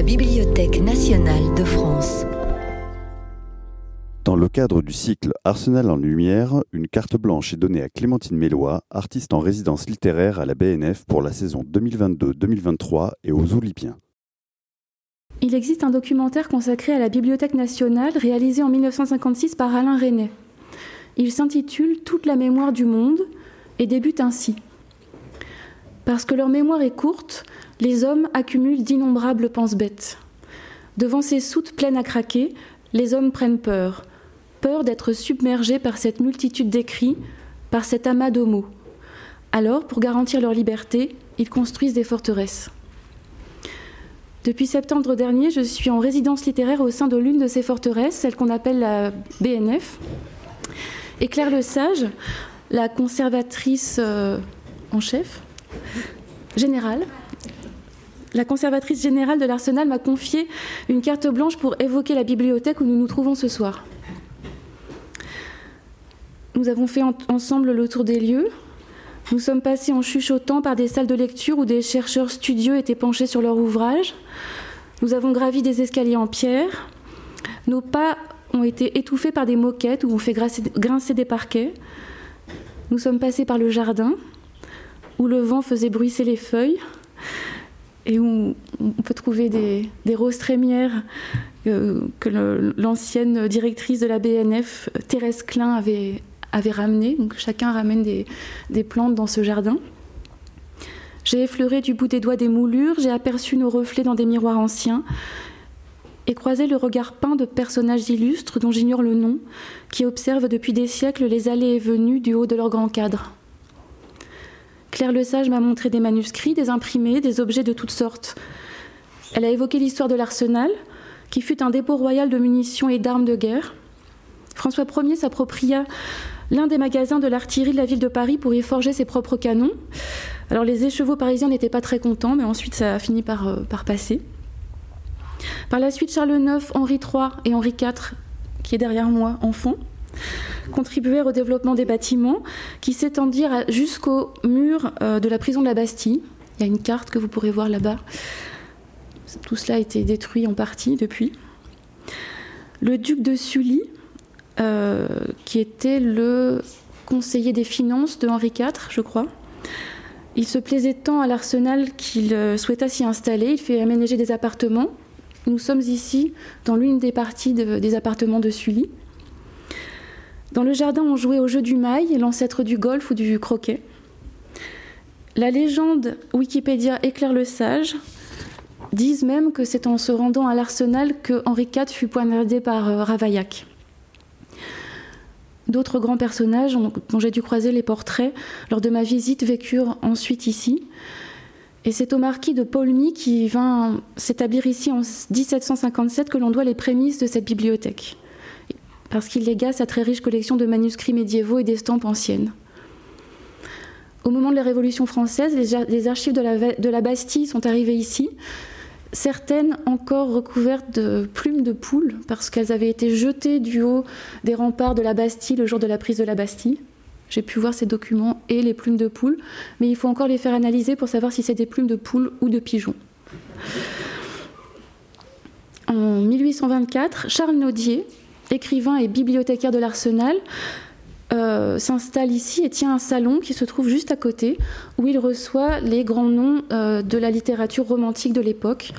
la Bibliothèque nationale de France. Dans le cadre du cycle Arsenal en lumière, une carte blanche est donnée à Clémentine Mélois, artiste en résidence littéraire à la BNF pour la saison 2022-2023 et aux Oulipiens. Il existe un documentaire consacré à la Bibliothèque nationale réalisé en 1956 par Alain Resnais. Il s'intitule Toute la mémoire du monde et débute ainsi. Parce que leur mémoire est courte, les hommes accumulent d'innombrables pense-bêtes. Devant ces soutes pleines à craquer, les hommes prennent peur. Peur d'être submergés par cette multitude d'écrits, par cet amas de mots. Alors, pour garantir leur liberté, ils construisent des forteresses. Depuis septembre dernier, je suis en résidence littéraire au sein de l'une de ces forteresses, celle qu'on appelle la BNF. Et Claire Le Sage, la conservatrice euh, en chef, générale, la conservatrice générale de l'Arsenal m'a confié une carte blanche pour évoquer la bibliothèque où nous nous trouvons ce soir. Nous avons fait ensemble le tour des lieux. Nous sommes passés en chuchotant par des salles de lecture où des chercheurs studieux étaient penchés sur leur ouvrage. Nous avons gravi des escaliers en pierre. Nos pas ont été étouffés par des moquettes où on fait grincer des parquets. Nous sommes passés par le jardin où le vent faisait bruisser les feuilles et où on peut trouver des, roses trémières euh, que l'ancienne directrice de la BNF, Thérèse Klein, avait, ramenées. Chacun ramène des plantes dans ce jardin. J'ai effleuré du bout des doigts des moulures, j'ai aperçu nos reflets dans des miroirs anciens et croisé le regard peint de personnages illustres dont j'ignore le nom, qui observent depuis des siècles les allées et venues du haut de leur grand cadre. Claire Lesage m'a montré des manuscrits, des imprimés, des objets de toutes sortes. Elle a évoqué l'histoire de l'arsenal, qui fut un dépôt royal de munitions et d'armes de guerre. François Ier s'appropria l'un des magasins de l'artillerie de la ville de Paris pour y forger ses propres canons. Alors les écheveaux parisiens n'étaient pas très contents, mais ensuite ça a fini par, euh, passer. Par la suite, Charles IX, Henri III et Henri IV, qui est derrière moi, enfant, contribuèrent au développement des bâtiments qui s'étendirent jusqu'au mur euh, de la prison de la Bastille. Il y a une carte que vous pourrez voir là-bas. Tout cela a été détruit en partie depuis. Le duc de Sully, euh, qui était le conseiller des finances de Henri IV, je crois, il se plaisait tant à l'arsenal qu'il euh, souhaita s'y installer. Il fait aménager des appartements. Nous sommes ici dans l'une des parties des appartements de Sully. Dans le jardin, on jouait au jeu du mail, l'ancêtre du golf ou du croquet. La légende Wikipédia éclaire le sage disent même que c'est en se rendant à l'arsenal que Henri IV fut poignardé par euh, Ravaillac. D'autres grands personnages dont j'ai dû croiser les portraits lors de ma visite vécurent ensuite ici. Et c'est au marquis de Paulmy qui vint s'établir ici en 1757 que l'on doit les prémices de cette bibliothèque parce qu'il légua sa très riche collection de manuscrits médiévaux et d'estampes anciennes. Au moment de la Révolution française, les, archives de la, Bastille sont arrivées ici, certaines encore recouvertes de plumes de poules, parce qu'elles avaient été jetées du haut des remparts de la Bastille le jour de la prise de la Bastille. J'ai pu voir ces documents et les plumes de poules, mais il faut encore les faire analyser pour savoir si c'est des plumes de poules ou de pigeons. En 1824, Charles Naudier, écrivain et bibliothécaire de l'Arsenal, euh, s'installe ici et tient un salon qui se trouve juste à côté, où il reçoit les grands noms euh, de la littérature romantique de l'époque.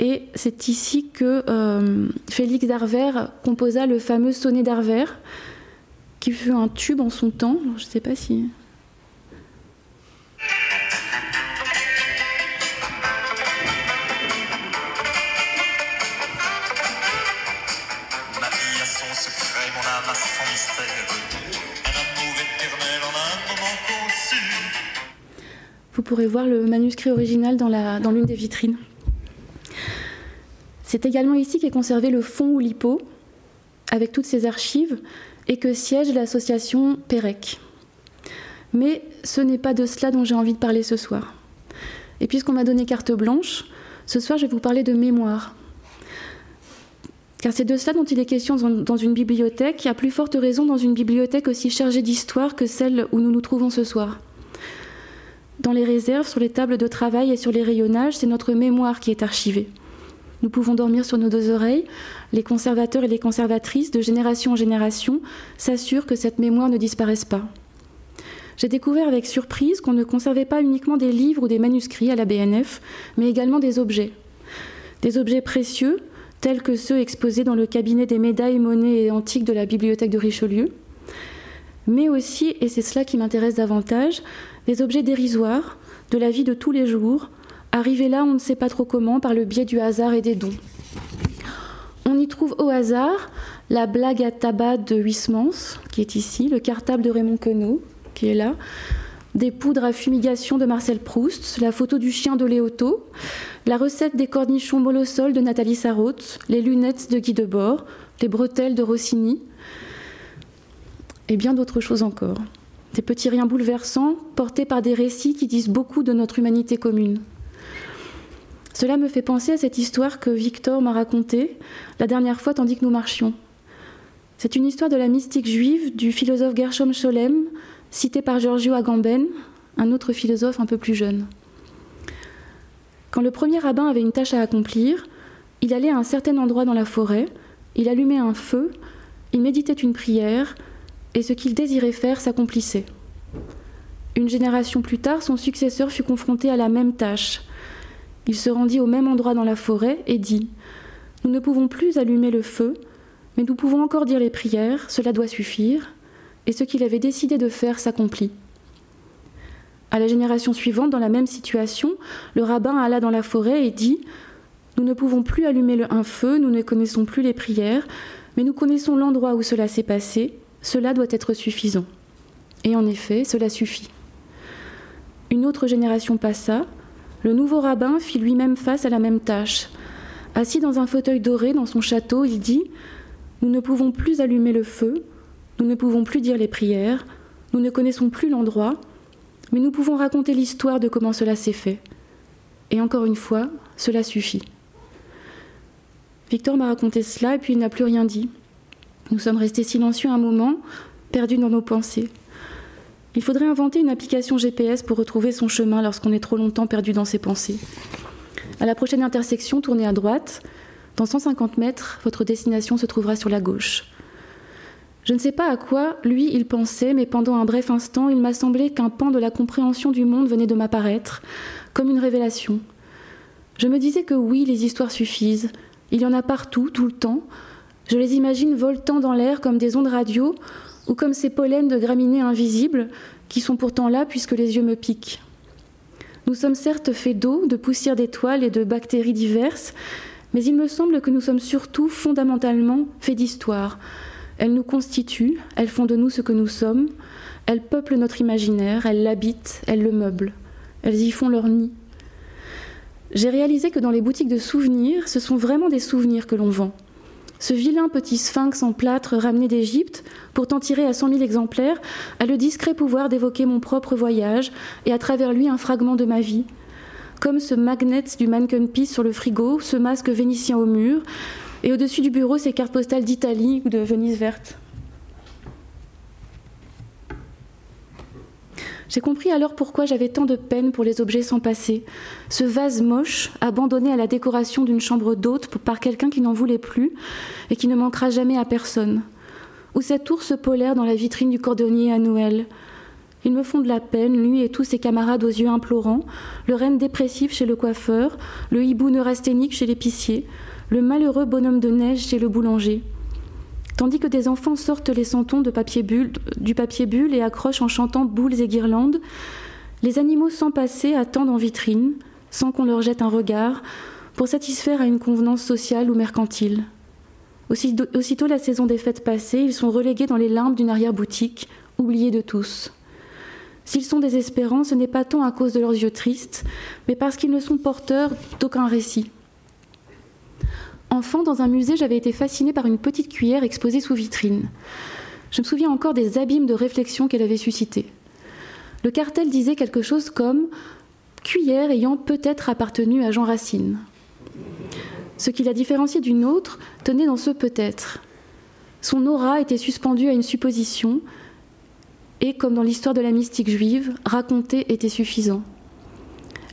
Et c'est ici que euh, Félix d'Arvers composa le fameux sonnet d'Arvers, qui fut un tube en son temps. Je ne sais pas si Vous pourrez voir le manuscrit original dans l'une des vitrines. C'est également ici qu'est conservé le fonds Oulipo, avec toutes ses archives, et que siège l'association PEREC. Mais ce n'est pas de cela dont j'ai envie de parler ce soir. Et puisqu'on m'a donné carte blanche, ce soir je vais vous parler de mémoire. Car c'est de cela dont il est question dans une bibliothèque, et à plus forte raison dans une bibliothèque aussi chargée d'histoire que celle où nous nous trouvons ce soir. Dans les réserves, sur les tables de travail et sur les rayonnages, c'est notre mémoire qui est archivée. nous pouvons dormir sur nos deux oreilles, les conservateurs et les conservatrices, de génération en génération, s'assurent que cette mémoire ne disparaisse pas. J'ai découvert avec surprise qu'on ne conservait pas uniquement des livres ou des manuscrits à la BNF, mais également des objets. Des objets précieux, tels que ceux exposés dans le cabinet des médailles, monnaies et antiques de la bibliothèque de Richelieu, mais aussi, et c'est cela qui m'intéresse davantage, des objets dérisoires de la vie de tous les jours, arrivés là on ne sait pas trop comment par le biais du hasard et des dons. On y trouve au hasard la blague à tabac de Huysmans, qui est ici, le cartable de Raymond Queneau, qui est là, des poudres à fumigation de Marcel Proust, la photo du chien de Léoto, la recette des cornichons molosol de Nathalie Sarraute, les lunettes de Guy Debord, les bretelles de Rossini, et bien d'autres choses encore. Des petits riens bouleversants portés par des récits qui disent beaucoup de notre humanité commune. Cela me fait penser à cette histoire que Victor m'a racontée la dernière fois tandis que nous marchions. C'est une histoire de la mystique juive du philosophe Gershom Scholem, cité par Giorgio Agamben, un autre philosophe un peu plus jeune. Quand le premier rabbin avait une tâche à accomplir, il allait à un certain endroit dans la forêt, il allumait un feu, il méditait une prière, et ce qu'il désirait faire s'accomplissait. Une génération plus tard, son successeur fut confronté à la même tâche. Il se rendit au même endroit dans la forêt et dit Nous ne pouvons plus allumer le feu, mais nous pouvons encore dire les prières, cela doit suffire, et ce qu'il avait décidé de faire s'accomplit. À la génération suivante, dans la même situation, le rabbin alla dans la forêt et dit Nous ne pouvons plus allumer un feu, nous ne connaissons plus les prières, mais nous connaissons l'endroit où cela s'est passé, cela doit être suffisant. Et en effet, cela suffit. Une autre génération passa, le nouveau rabbin fit lui-même face à la même tâche. Assis dans un fauteuil doré dans son château, il dit Nous ne pouvons plus allumer le feu, nous ne pouvons plus dire les prières, nous ne connaissons plus l'endroit, mais nous pouvons raconter l'histoire de comment cela s'est fait. Et encore une fois, cela suffit. Victor m'a raconté cela et puis il n'a plus rien dit. Nous sommes restés silencieux un moment, perdus dans nos pensées. Il faudrait inventer une application GPS pour retrouver son chemin lorsqu'on est trop longtemps perdu dans ses pensées. À la prochaine intersection, tournez à droite. Dans 150 mètres, votre destination se trouvera sur la gauche. Je ne sais pas à quoi, lui, il pensait, mais pendant un bref instant, il m'a semblé qu'un pan de la compréhension du monde venait de m'apparaître, comme une révélation. Je me disais que oui, les histoires suffisent. Il y en a partout, tout le temps, je les imagine voltant dans l'air comme des ondes radio ou comme ces pollens de graminées invisibles qui sont pourtant là puisque les yeux me piquent. Nous sommes certes faits d'eau, de poussière d'étoiles et de bactéries diverses, mais il me semble que nous sommes surtout fondamentalement faits d'histoire. Elles nous constituent, elles font de nous ce que nous sommes, elles peuplent notre imaginaire, elles l'habitent, elles le meublent, elles y font leur nid. J'ai réalisé que dans les boutiques de souvenirs, ce sont vraiment des souvenirs que l'on vend. Ce vilain petit sphinx en plâtre ramené d'Égypte, pourtant tiré à cent mille exemplaires, a le discret pouvoir d'évoquer mon propre voyage et à travers lui un fragment de ma vie. Comme ce magnet du mannequin sur le frigo, ce masque vénitien au mur, et au-dessus du bureau ces cartes postales d'Italie ou de Venise verte. J'ai compris alors pourquoi j'avais tant de peine pour les objets sans passer. Ce vase moche, abandonné à la décoration d'une chambre d'hôte par quelqu'un qui n'en voulait plus et qui ne manquera jamais à personne. Ou cet ours polaire dans la vitrine du cordonnier à Noël. Ils me font de la peine, lui et tous ses camarades aux yeux implorants, le renne dépressif chez le coiffeur, le hibou neurasthénique chez l'épicier, le malheureux bonhomme de neige chez le boulanger. Tandis que des enfants sortent les santons du papier bulle et accrochent en chantant boules et guirlandes, les animaux sans passer attendent en vitrine, sans qu'on leur jette un regard, pour satisfaire à une convenance sociale ou mercantile. Aussitôt, aussitôt la saison des fêtes passée, ils sont relégués dans les limbes d'une arrière-boutique, oubliés de tous. S'ils sont désespérants, ce n'est pas tant à cause de leurs yeux tristes, mais parce qu'ils ne sont porteurs d'aucun récit. Enfant, dans un musée, j'avais été fascinée par une petite cuillère exposée sous vitrine. Je me souviens encore des abîmes de réflexion qu'elle avait suscités. Le cartel disait quelque chose comme cuillère ayant peut-être appartenu à Jean Racine. Ce qui la différenciait d'une autre tenait dans ce peut-être. Son aura était suspendue à une supposition, et comme dans l'histoire de la mystique juive, raconter était suffisant.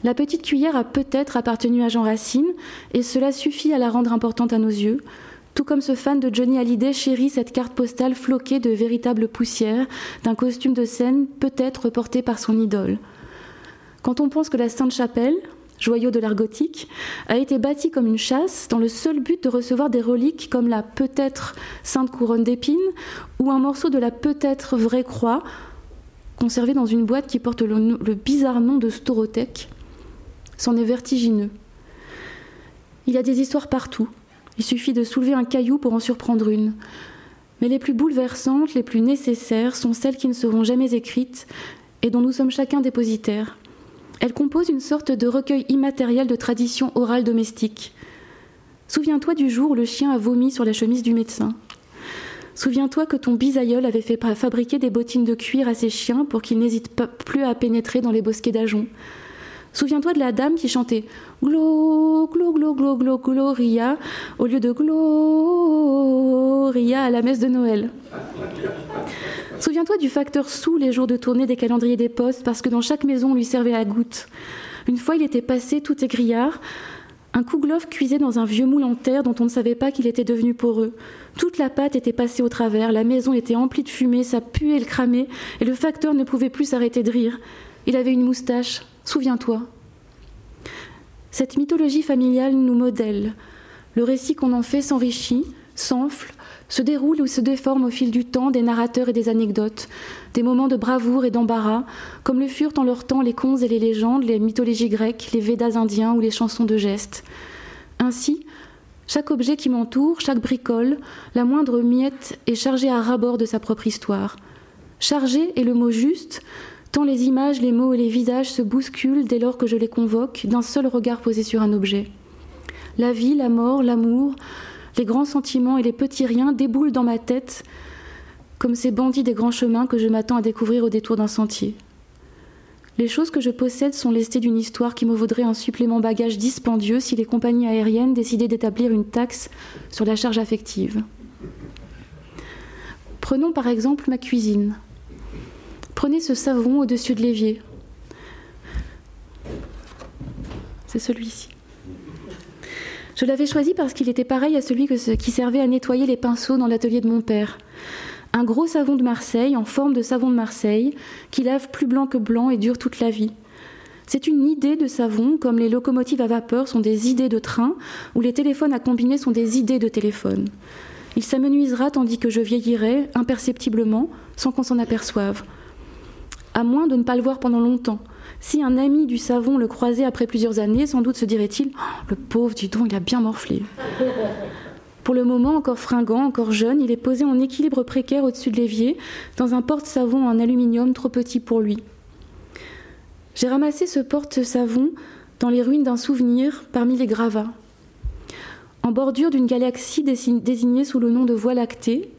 La petite cuillère a peut-être appartenu à Jean Racine, et cela suffit à la rendre importante à nos yeux, tout comme ce fan de Johnny Hallyday chérit cette carte postale floquée de véritable poussière, d'un costume de scène peut-être porté par son idole. Quand on pense que la Sainte-Chapelle, joyau de l'art gothique, a été bâtie comme une chasse dans le seul but de recevoir des reliques comme la peut-être Sainte Couronne d'épines ou un morceau de la peut-être vraie croix conservé dans une boîte qui porte le, le bizarre nom de Storothèque, c'en est vertigineux. Il y a des histoires partout. Il suffit de soulever un caillou pour en surprendre une. Mais les plus bouleversantes, les plus nécessaires sont celles qui ne seront jamais écrites et dont nous sommes chacun dépositaires. Elles composent une sorte de recueil immatériel de traditions orales domestiques. Souviens-toi du jour où le chien a vomi sur la chemise du médecin. Souviens-toi que ton bisaïeul avait fait fabriquer des bottines de cuir à ses chiens pour qu'ils n'hésitent plus à pénétrer dans les bosquets d'ajoncs. Souviens-toi de la dame qui chantait Glo, glo, glo, glo, glo, gloria au lieu de gloria à la messe de Noël. Souviens-toi du facteur sous les jours de tournée des calendriers des postes parce que dans chaque maison on lui servait à goutte. Une fois il était passé tout égrillard, un kouglof cuisait dans un vieux moule en terre dont on ne savait pas qu'il était devenu poreux. Toute la pâte était passée au travers, la maison était emplie de fumée, ça puait le cramait, et le facteur ne pouvait plus s'arrêter de rire. Il avait une moustache, souviens-toi. Cette mythologie familiale nous modèle. Le récit qu'on en fait s'enrichit, s'enfle, se déroule ou se déforme au fil du temps des narrateurs et des anecdotes, des moments de bravoure et d'embarras, comme le furent en leur temps les contes et les légendes, les mythologies grecques, les Védas indiens ou les chansons de gestes. Ainsi, chaque objet qui m'entoure, chaque bricole, la moindre miette est chargée à rabord de sa propre histoire. Chargé est le mot juste, tant les images, les mots et les visages se bousculent dès lors que je les convoque d'un seul regard posé sur un objet. La vie, la mort, l'amour, les grands sentiments et les petits riens déboulent dans ma tête comme ces bandits des grands chemins que je m'attends à découvrir au détour d'un sentier. Les choses que je possède sont lestées d'une histoire qui me vaudrait un supplément bagage dispendieux si les compagnies aériennes décidaient d'établir une taxe sur la charge affective. Prenons par exemple ma cuisine. Prenez ce savon au-dessus de l'évier. C'est celui-ci. Je l'avais choisi parce qu'il était pareil à celui qui servait à nettoyer les pinceaux dans l'atelier de mon père. Un gros savon de Marseille, en forme de savon de Marseille, qui lave plus blanc que blanc et dure toute la vie. C'est une idée de savon, comme les locomotives à vapeur sont des idées de train, ou les téléphones à combiner sont des idées de téléphone. Il s'amenuisera tandis que je vieillirai, imperceptiblement, sans qu'on s'en aperçoive à moins de ne pas le voir pendant longtemps. Si un ami du savon le croisait après plusieurs années, sans doute se dirait-il oh, Le pauvre, dis donc, il a bien morflé. Pour le moment, encore fringant, encore jeune, il est posé en équilibre précaire au-dessus de l'évier, dans un porte-savon en aluminium trop petit pour lui. J'ai ramassé ce porte-savon dans les ruines d'un souvenir parmi les gravats. En bordure d'une galaxie désignée sous le nom de Voie lactée,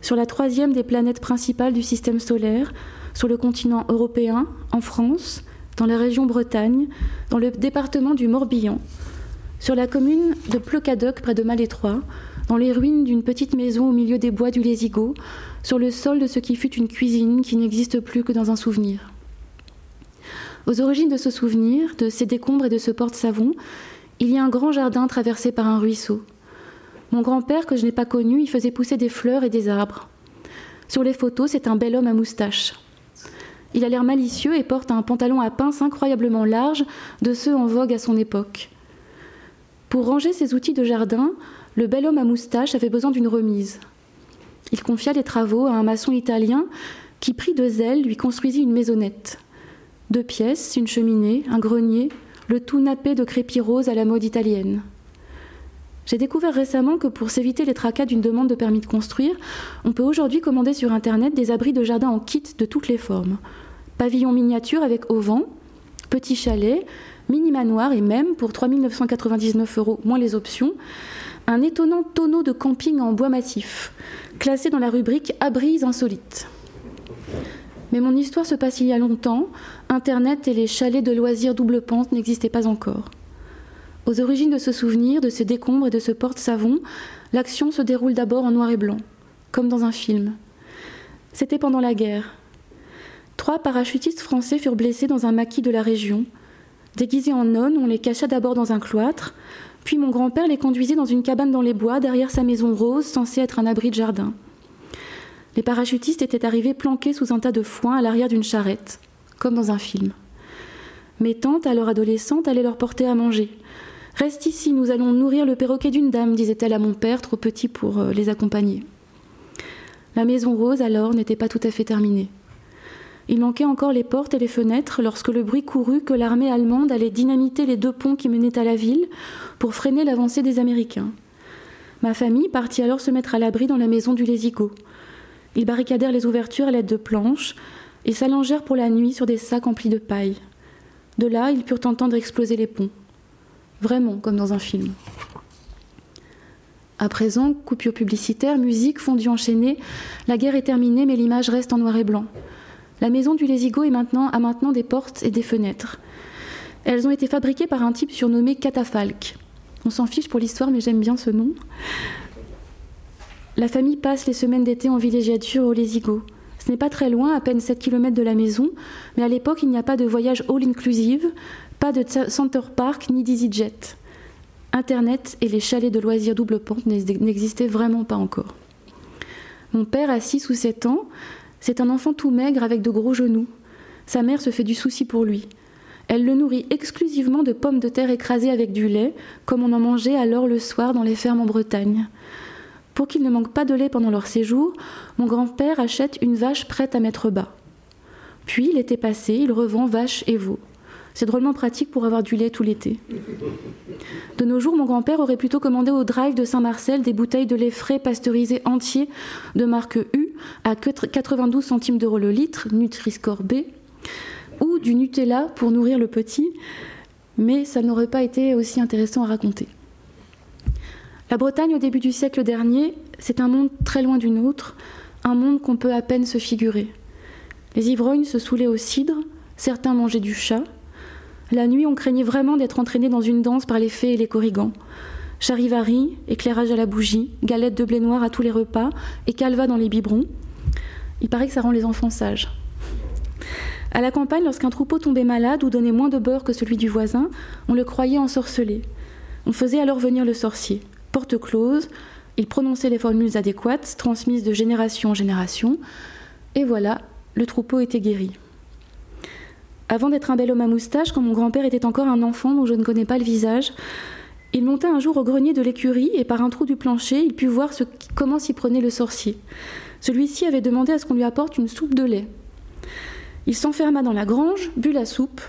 sur la troisième des planètes principales du système solaire, sur le continent européen, en France, dans la région Bretagne, dans le département du Morbihan, sur la commune de Pleucadoc près de Malétroit, dans les ruines d'une petite maison au milieu des bois du Lésigo, sur le sol de ce qui fut une cuisine qui n'existe plus que dans un souvenir. Aux origines de ce souvenir, de ces décombres et de ce porte-savon, il y a un grand jardin traversé par un ruisseau. Mon grand-père, que je n'ai pas connu, y faisait pousser des fleurs et des arbres. Sur les photos, c'est un bel homme à moustache. Il a l'air malicieux et porte un pantalon à pince incroyablement large, de ceux en vogue à son époque. Pour ranger ses outils de jardin, le bel homme à moustache avait besoin d'une remise. Il confia les travaux à un maçon italien qui, pris de zèle, lui construisit une maisonnette. Deux pièces, une cheminée, un grenier, le tout nappé de crépi rose à la mode italienne. J'ai découvert récemment que pour s'éviter les tracas d'une demande de permis de construire, on peut aujourd'hui commander sur Internet des abris de jardin en kit de toutes les formes. Pavillon miniature avec auvent, petit chalet, mini manoir et même, pour 3 999 euros moins les options, un étonnant tonneau de camping en bois massif, classé dans la rubrique Abris insolites. Mais mon histoire se passe il y a longtemps, Internet et les chalets de loisirs double pente n'existaient pas encore. Aux origines de ce souvenir, de ces décombres et de ce porte-savon, l'action se déroule d'abord en noir et blanc, comme dans un film. C'était pendant la guerre. Trois parachutistes français furent blessés dans un maquis de la région. Déguisés en nonnes, on les cacha d'abord dans un cloître, puis mon grand-père les conduisait dans une cabane dans les bois derrière sa maison rose censée être un abri de jardin. Les parachutistes étaient arrivés planqués sous un tas de foin à l'arrière d'une charrette, comme dans un film. Mes tantes, alors adolescentes, allaient leur porter à manger. Reste ici, nous allons nourrir le perroquet d'une dame, disait-elle à mon père, trop petit pour euh, les accompagner. La maison rose, alors, n'était pas tout à fait terminée. Il manquait encore les portes et les fenêtres lorsque le bruit courut que l'armée allemande allait dynamiter les deux ponts qui menaient à la ville pour freiner l'avancée des Américains. Ma famille partit alors se mettre à l'abri dans la maison du Lésigo. Ils barricadèrent les ouvertures à l'aide de planches et s'allongèrent pour la nuit sur des sacs emplis de paille. De là, ils purent entendre exploser les ponts. Vraiment, comme dans un film. À présent, coupure publicitaire, musique, fondu enchaîné, la guerre est terminée, mais l'image reste en noir et blanc. La maison du Lésigo a maintenant des portes et des fenêtres. Elles ont été fabriquées par un type surnommé Catafalque. On s'en fiche pour l'histoire, mais j'aime bien ce nom. La famille passe les semaines d'été en villégiature au Lésigo. Ce n'est pas très loin, à peine 7 km de la maison, mais à l'époque, il n'y a pas de voyage all-inclusive, pas de Center Park ni d'EasyJet. Internet et les chalets de loisirs double pente n'existaient vraiment pas encore. Mon père a 6 ou 7 ans, c'est un enfant tout maigre avec de gros genoux. Sa mère se fait du souci pour lui. Elle le nourrit exclusivement de pommes de terre écrasées avec du lait, comme on en mangeait alors le soir dans les fermes en Bretagne. Pour qu'il ne manque pas de lait pendant leur séjour, mon grand-père achète une vache prête à mettre bas. Puis, l'été passé, il revend vaches et veaux. C'est drôlement pratique pour avoir du lait tout l'été. De nos jours, mon grand-père aurait plutôt commandé au drive de Saint-Marcel des bouteilles de lait frais pasteurisé entier de marque U à 92 centimes d'euros le litre, Nutri-Score B, ou du Nutella pour nourrir le petit, mais ça n'aurait pas été aussi intéressant à raconter. La Bretagne au début du siècle dernier, c'est un monde très loin du nôtre, un monde qu'on peut à peine se figurer. Les ivrognes se saoulaient au cidre, certains mangeaient du chat, la nuit, on craignait vraiment d'être entraîné dans une danse par les fées et les corrigans. Charivari, éclairage à la bougie, galette de blé noir à tous les repas et calva dans les biberons. Il paraît que ça rend les enfants sages. À la campagne, lorsqu'un troupeau tombait malade ou donnait moins de beurre que celui du voisin, on le croyait ensorcelé. On faisait alors venir le sorcier. Porte close, il prononçait les formules adéquates, transmises de génération en génération, et voilà, le troupeau était guéri. Avant d'être un bel homme à moustache, quand mon grand-père était encore un enfant dont je ne connais pas le visage, il monta un jour au grenier de l'écurie et par un trou du plancher, il put voir comment s'y prenait le sorcier. Celui-ci avait demandé à ce qu'on lui apporte une soupe de lait. Il s'enferma dans la grange, but la soupe,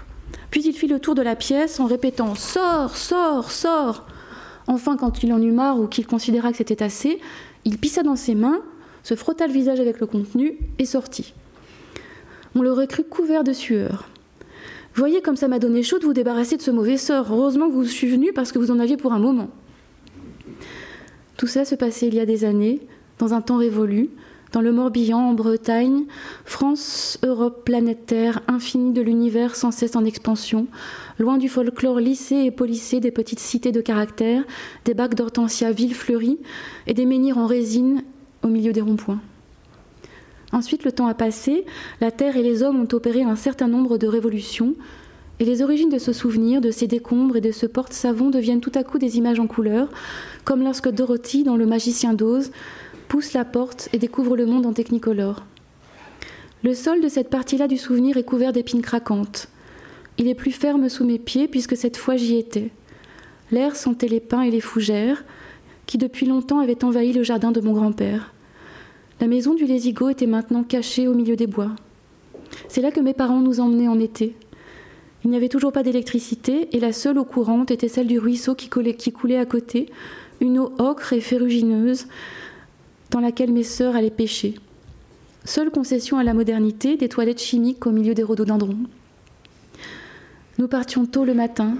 puis il fit le tour de la pièce en répétant Sors, sors, sors Enfin, quand il en eut marre ou qu'il considéra que c'était assez, il pissa dans ses mains, se frotta le visage avec le contenu et sortit. On l'aurait cru couvert de sueur. Voyez comme ça m'a donné chaud de vous débarrasser de ce mauvais sort. Heureusement que vous suis venu parce que vous en aviez pour un moment. Tout ça se passait il y a des années, dans un temps révolu, dans le Morbihan, en Bretagne, France, Europe, planète Terre, infini de l'univers sans cesse en expansion, loin du folklore lissé et polissé des petites cités de caractère, des bacs d'hortensia villes fleuries et des menhirs en résine au milieu des ronds-points. Ensuite, le temps a passé, la Terre et les hommes ont opéré un certain nombre de révolutions, et les origines de ce souvenir, de ces décombres et de ce porte-savon deviennent tout à coup des images en couleur, comme lorsque Dorothy, dans Le Magicien d'Oz, pousse la porte et découvre le monde en technicolore. Le sol de cette partie-là du souvenir est couvert d'épines craquantes. Il est plus ferme sous mes pieds puisque cette fois j'y étais. L'air sentait les pins et les fougères, qui depuis longtemps avaient envahi le jardin de mon grand-père. La maison du Lésigo était maintenant cachée au milieu des bois. C'est là que mes parents nous emmenaient en été. Il n'y avait toujours pas d'électricité et la seule eau courante était celle du ruisseau qui, coulait à côté, une eau ocre et ferrugineuse dans laquelle mes sœurs allaient pêcher. Seule concession à la modernité, des toilettes chimiques au milieu des rhododendrons. Nous partions tôt le matin,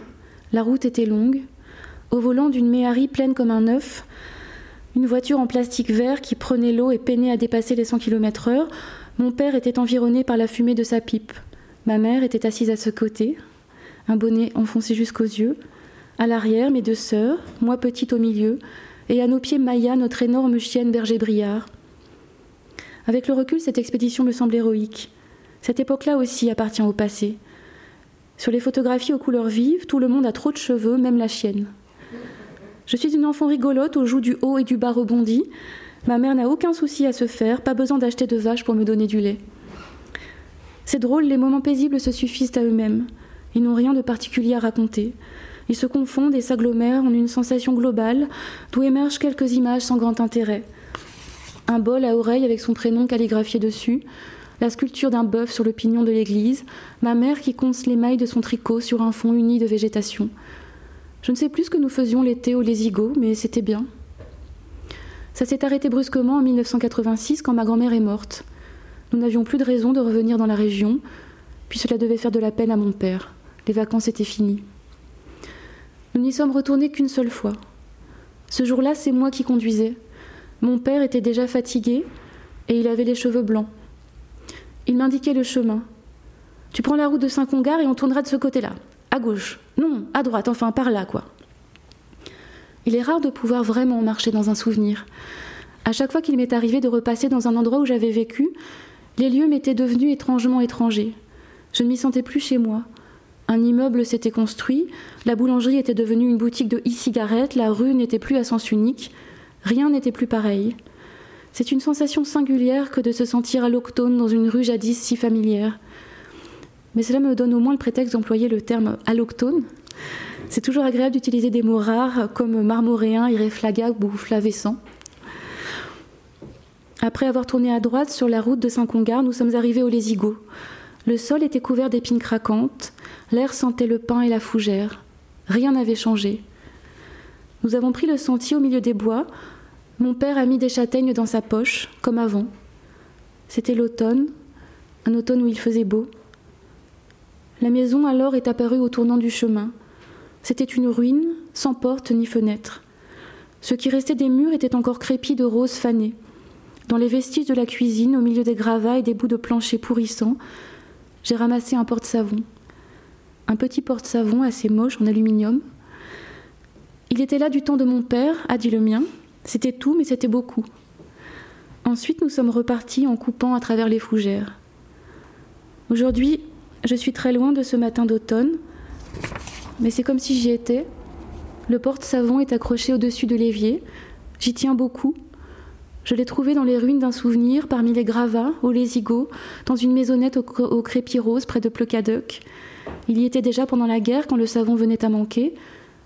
la route était longue. Au volant d'une méhari pleine comme un œuf, une voiture en plastique vert qui prenait l'eau et peinait à dépasser les 100 km/h. Mon père était environné par la fumée de sa pipe. Ma mère était assise à ce côté, un bonnet enfoncé jusqu'aux yeux. À l'arrière, mes deux sœurs, moi petite au milieu, et à nos pieds Maya, notre énorme chienne berger briard. Avec le recul, cette expédition me semble héroïque. Cette époque-là aussi appartient au passé. Sur les photographies aux couleurs vives, tout le monde a trop de cheveux, même la chienne. Je suis une enfant rigolote aux joues du haut et du bas rebondis. Ma mère n'a aucun souci à se faire, pas besoin d'acheter de vaches pour me donner du lait. C'est drôle, les moments paisibles se suffisent à eux-mêmes. Ils n'ont rien de particulier à raconter. Ils se confondent et s'agglomèrent en une sensation globale d'où émergent quelques images sans grand intérêt. Un bol à oreille avec son prénom calligraphié dessus, la sculpture d'un bœuf sur le pignon de l'église, ma mère qui conce l'émail de son tricot sur un fond uni de végétation. Je ne sais plus ce que nous faisions l'été au Lésigo, mais c'était bien. Ça s'est arrêté brusquement en 1986 quand ma grand-mère est morte. Nous n'avions plus de raison de revenir dans la région, puis cela devait faire de la peine à mon père. Les vacances étaient finies. Nous n'y sommes retournés qu'une seule fois. Ce jour-là, c'est moi qui conduisais. Mon père était déjà fatigué et il avait les cheveux blancs. Il m'indiquait le chemin. Tu prends la route de Saint-Congar et on tournera de ce côté-là. À gauche. Non, à droite, enfin par là, quoi. Il est rare de pouvoir vraiment marcher dans un souvenir. À chaque fois qu'il m'est arrivé de repasser dans un endroit où j'avais vécu, les lieux m'étaient devenus étrangement étrangers. Je ne m'y sentais plus chez moi. Un immeuble s'était construit, la boulangerie était devenue une boutique de e-cigarettes, la rue n'était plus à sens unique, rien n'était plus pareil. C'est une sensation singulière que de se sentir alloctone dans une rue jadis si familière. Mais cela me donne au moins le prétexte d'employer le terme alloctone. C'est toujours agréable d'utiliser des mots rares comme marmoréen, irréflagable ou flavescent. Après avoir tourné à droite sur la route de Saint-Congar, nous sommes arrivés au Lésigo. Le sol était couvert d'épines craquantes, l'air sentait le pain et la fougère. Rien n'avait changé. Nous avons pris le sentier au milieu des bois. Mon père a mis des châtaignes dans sa poche, comme avant. C'était l'automne, un automne où il faisait beau. La maison alors est apparue au tournant du chemin. C'était une ruine, sans porte ni fenêtre. Ce qui restait des murs était encore crépi de roses fanées. Dans les vestiges de la cuisine, au milieu des gravats et des bouts de plancher pourrissants, j'ai ramassé un porte-savon. Un petit porte-savon assez moche en aluminium. Il était là du temps de mon père, a dit le mien. C'était tout, mais c'était beaucoup. Ensuite, nous sommes repartis en coupant à travers les fougères. Aujourd'hui, je suis très loin de ce matin d'automne, mais c'est comme si j'y étais. Le porte-savon est accroché au-dessus de l'évier. J'y tiens beaucoup. Je l'ai trouvé dans les ruines d'un souvenir, parmi les gravats, au Lésigo, dans une maisonnette au, au crépi rose près de Pleucadoc. Il y était déjà pendant la guerre quand le savon venait à manquer.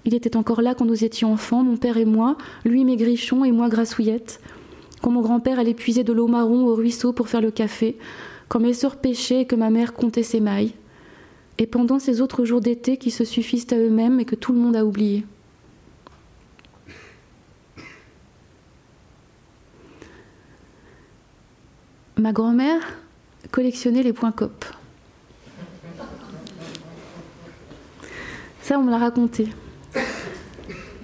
Il était encore là quand nous étions enfants, mon père et moi, lui maigrichon et moi grassouillette. Quand mon grand-père allait puiser de l'eau marron au ruisseau pour faire le café, quand mes sœurs pêchaient et que ma mère comptait ses mailles. Et pendant ces autres jours d'été qui se suffisent à eux-mêmes et que tout le monde a oubliés. Ma grand-mère collectionnait les points COP. Ça, on me l'a raconté.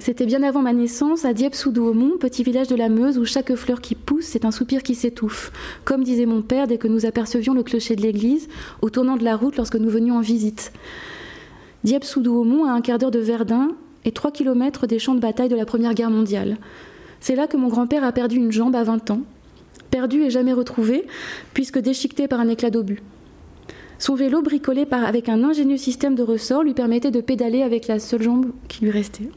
C'était bien avant ma naissance, à Dieppe-sous-Douaumont, petit village de la Meuse où chaque fleur qui pousse, c'est un soupir qui s'étouffe. Comme disait mon père dès que nous apercevions le clocher de l'église, au tournant de la route lorsque nous venions en visite. Dieppe-sous-Douaumont, à un quart d'heure de Verdun, et trois kilomètres des champs de bataille de la Première Guerre mondiale. C'est là que mon grand-père a perdu une jambe à 20 ans, perdu et jamais retrouvé, puisque déchiqueté par un éclat d'obus. Son vélo, bricolé avec un ingénieux système de ressort, lui permettait de pédaler avec la seule jambe qui lui restait.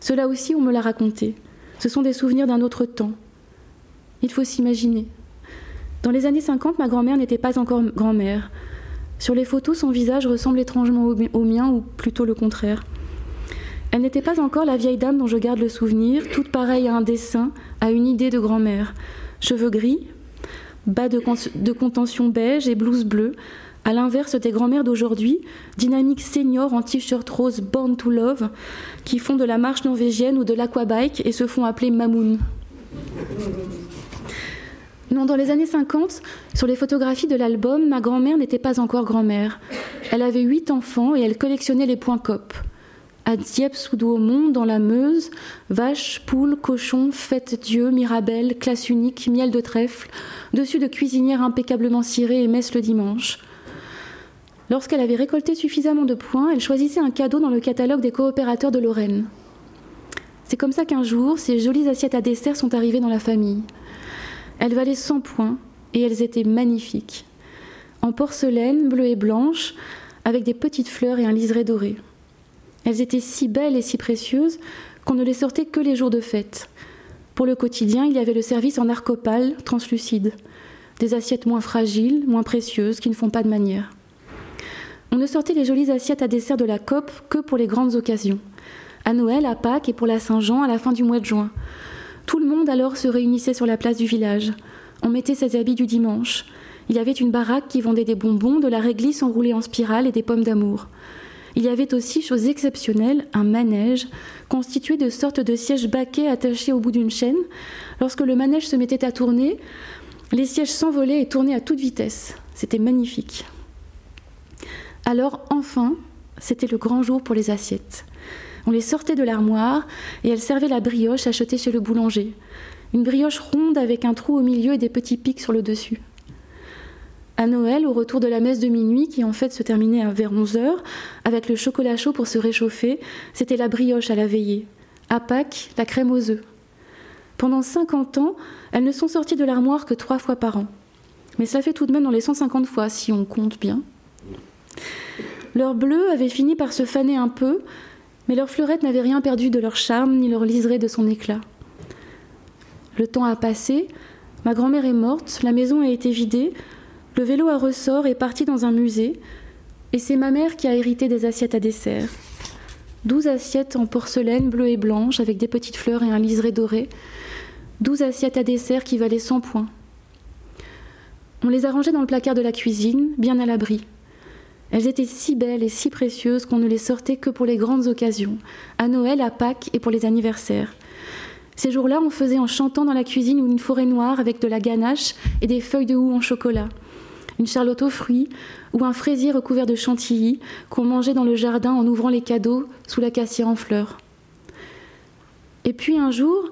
Cela aussi, on me l'a raconté. Ce sont des souvenirs d'un autre temps. Il faut s'imaginer. Dans les années 50, ma grand-mère n'était pas encore grand-mère. Sur les photos, son visage ressemble étrangement au mien, ou plutôt le contraire. Elle n'était pas encore la vieille dame dont je garde le souvenir, toute pareille à un dessin, à une idée de grand-mère. Cheveux gris, bas de, de contention beige et blouse bleue, à l'inverse des grand-mères d'aujourd'hui, dynamiques seniors en t-shirt rose Born to Love, qui font de la marche norvégienne ou de l'aquabike et se font appeler Mamoun. Non, dans les années 50, sur les photographies de l'album, ma grand-mère n'était pas encore grand-mère. Elle avait huit enfants et elle collectionnait les points COP. À Dieppe-sous-Douaumont, dans la Meuse, vaches, poules, cochons, fête Dieu, mirabelle, classe unique, miel de trèfle, dessus de cuisinières impeccablement cirées et messe le dimanche. Lorsqu'elle avait récolté suffisamment de points, elle choisissait un cadeau dans le catalogue des coopérateurs de Lorraine. C'est comme ça qu'un jour, ces jolies assiettes à dessert sont arrivées dans la famille. Elles valaient 100 points et elles étaient magnifiques. En porcelaine, bleue et blanche, avec des petites fleurs et un liseré doré. Elles étaient si belles et si précieuses qu'on ne les sortait que les jours de fête. Pour le quotidien, il y avait le service en arcopale translucide, des assiettes moins fragiles, moins précieuses, qui ne font pas de manière. On ne sortait les jolies assiettes à dessert de la COP que pour les grandes occasions. À Noël, à Pâques et pour la Saint-Jean à la fin du mois de juin. Tout le monde alors se réunissait sur la place du village. On mettait ses habits du dimanche. Il y avait une baraque qui vendait des bonbons, de la réglisse enroulée en spirale et des pommes d'amour. Il y avait aussi, chose exceptionnelle, un manège constitué de sortes de sièges baquets attachés au bout d'une chaîne. Lorsque le manège se mettait à tourner, les sièges s'envolaient et tournaient à toute vitesse. C'était magnifique. Alors enfin, c'était le grand jour pour les assiettes. On les sortait de l'armoire et elles servaient la brioche achetée chez le boulanger. Une brioche ronde avec un trou au milieu et des petits pics sur le dessus. À Noël, au retour de la messe de minuit, qui en fait se terminait vers 11 heures, avec le chocolat chaud pour se réchauffer, c'était la brioche à la veillée. À Pâques, la crème aux œufs. Pendant 50 ans, elles ne sont sorties de l'armoire que trois fois par an. Mais cela fait tout de même dans les 150 fois, si on compte bien. Leur bleu avait fini par se faner un peu, mais leurs fleurettes n'avaient rien perdu de leur charme ni leur liseré de son éclat. Le temps a passé, ma grand-mère est morte, la maison a été vidée, le vélo à ressort est parti dans un musée, et c'est ma mère qui a hérité des assiettes à dessert. Douze assiettes en porcelaine bleue et blanche avec des petites fleurs et un liseré doré. Douze assiettes à dessert qui valaient 100 points. On les a dans le placard de la cuisine, bien à l'abri. Elles étaient si belles et si précieuses qu'on ne les sortait que pour les grandes occasions, à Noël, à Pâques et pour les anniversaires. Ces jours-là, on faisait en chantant dans la cuisine une forêt noire avec de la ganache et des feuilles de houx en chocolat, une charlotte aux fruits ou un fraisier recouvert de chantilly qu'on mangeait dans le jardin en ouvrant les cadeaux sous l'acacia en fleurs. Et puis un jour,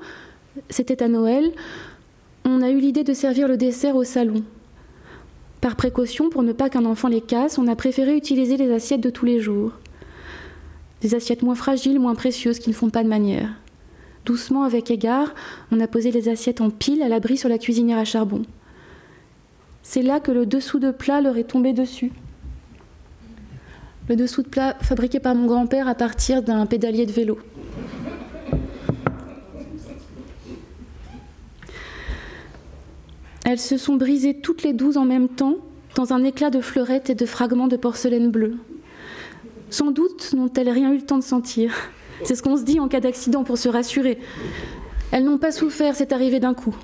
c'était à Noël, on a eu l'idée de servir le dessert au salon. Par précaution, pour ne pas qu'un enfant les casse, on a préféré utiliser les assiettes de tous les jours. Des assiettes moins fragiles, moins précieuses, qui ne font pas de manière. Doucement, avec égard, on a posé les assiettes en pile à l'abri sur la cuisinière à charbon. C'est là que le dessous de plat leur est tombé dessus. Le dessous de plat fabriqué par mon grand-père à partir d'un pédalier de vélo. Elles se sont brisées toutes les douze en même temps, dans un éclat de fleurettes et de fragments de porcelaine bleue. Sans doute n'ont-elles rien eu le temps de sentir. C'est ce qu'on se dit en cas d'accident pour se rassurer. Elles n'ont pas souffert, c'est arrivé d'un coup.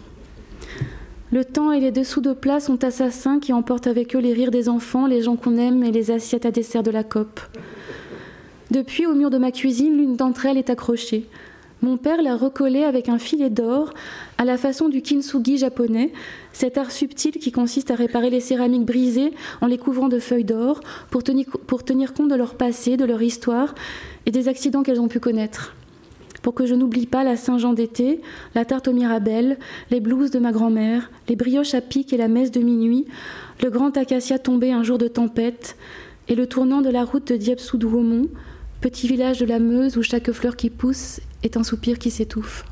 Le temps et les dessous de plat sont assassins qui emportent avec eux les rires des enfants, les gens qu'on aime et les assiettes à dessert de la COP. Depuis, au mur de ma cuisine, l'une d'entre elles est accrochée. Mon père l'a recollée avec un filet d'or à la façon du kintsugi japonais, cet art subtil qui consiste à réparer les céramiques brisées en les couvrant de feuilles d'or pour tenir, pour tenir compte de leur passé, de leur histoire et des accidents qu'elles ont pu connaître. Pour que je n'oublie pas la Saint-Jean d'été, la tarte aux mirabelles, les blouses de ma grand-mère, les brioches à pic et la messe de minuit, le grand acacia tombé un jour de tempête, et le tournant de la route de Dieppe-sous-Douaumont, petit village de la Meuse où chaque fleur qui pousse est un soupir qui s'étouffe.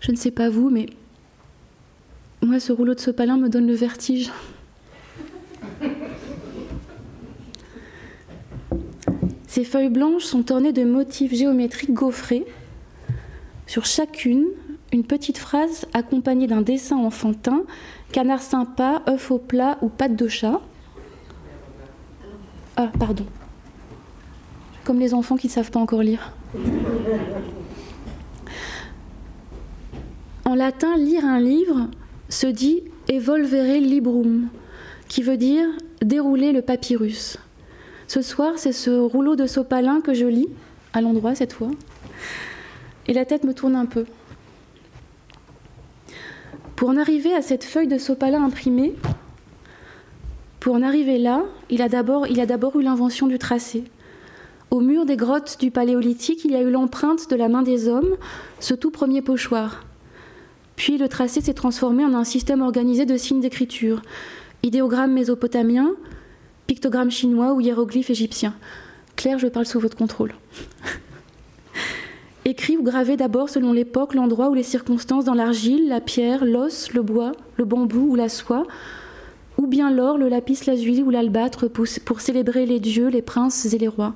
Je ne sais pas vous, mais moi, ce rouleau de sopalin me donne le vertige. Ces feuilles blanches sont ornées de motifs géométriques gaufrés. Sur chacune, une petite phrase accompagnée d'un dessin enfantin canard sympa, œuf au plat ou pâte de chat. Ah, pardon. Comme les enfants qui ne savent pas encore lire. En latin, lire un livre se dit evolvere librum, qui veut dire dérouler le papyrus. Ce soir, c'est ce rouleau de sopalin que je lis, à l'endroit cette fois, et la tête me tourne un peu. Pour en arriver à cette feuille de sopalin imprimée, pour en arriver là, il a d'abord eu l'invention du tracé. Au mur des grottes du Paléolithique, il y a eu l'empreinte de la main des hommes, ce tout premier pochoir. Puis le tracé s'est transformé en un système organisé de signes d'écriture, idéogrammes mésopotamiens, pictogrammes chinois ou hiéroglyphes égyptiens. Claire, je parle sous votre contrôle. Écrit ou gravé d'abord selon l'époque, l'endroit ou les circonstances dans l'argile, la pierre, l'os, le bois, le bambou ou la soie, ou bien l'or, le lapis lazuli ou l'albâtre pour célébrer les dieux, les princes et les rois.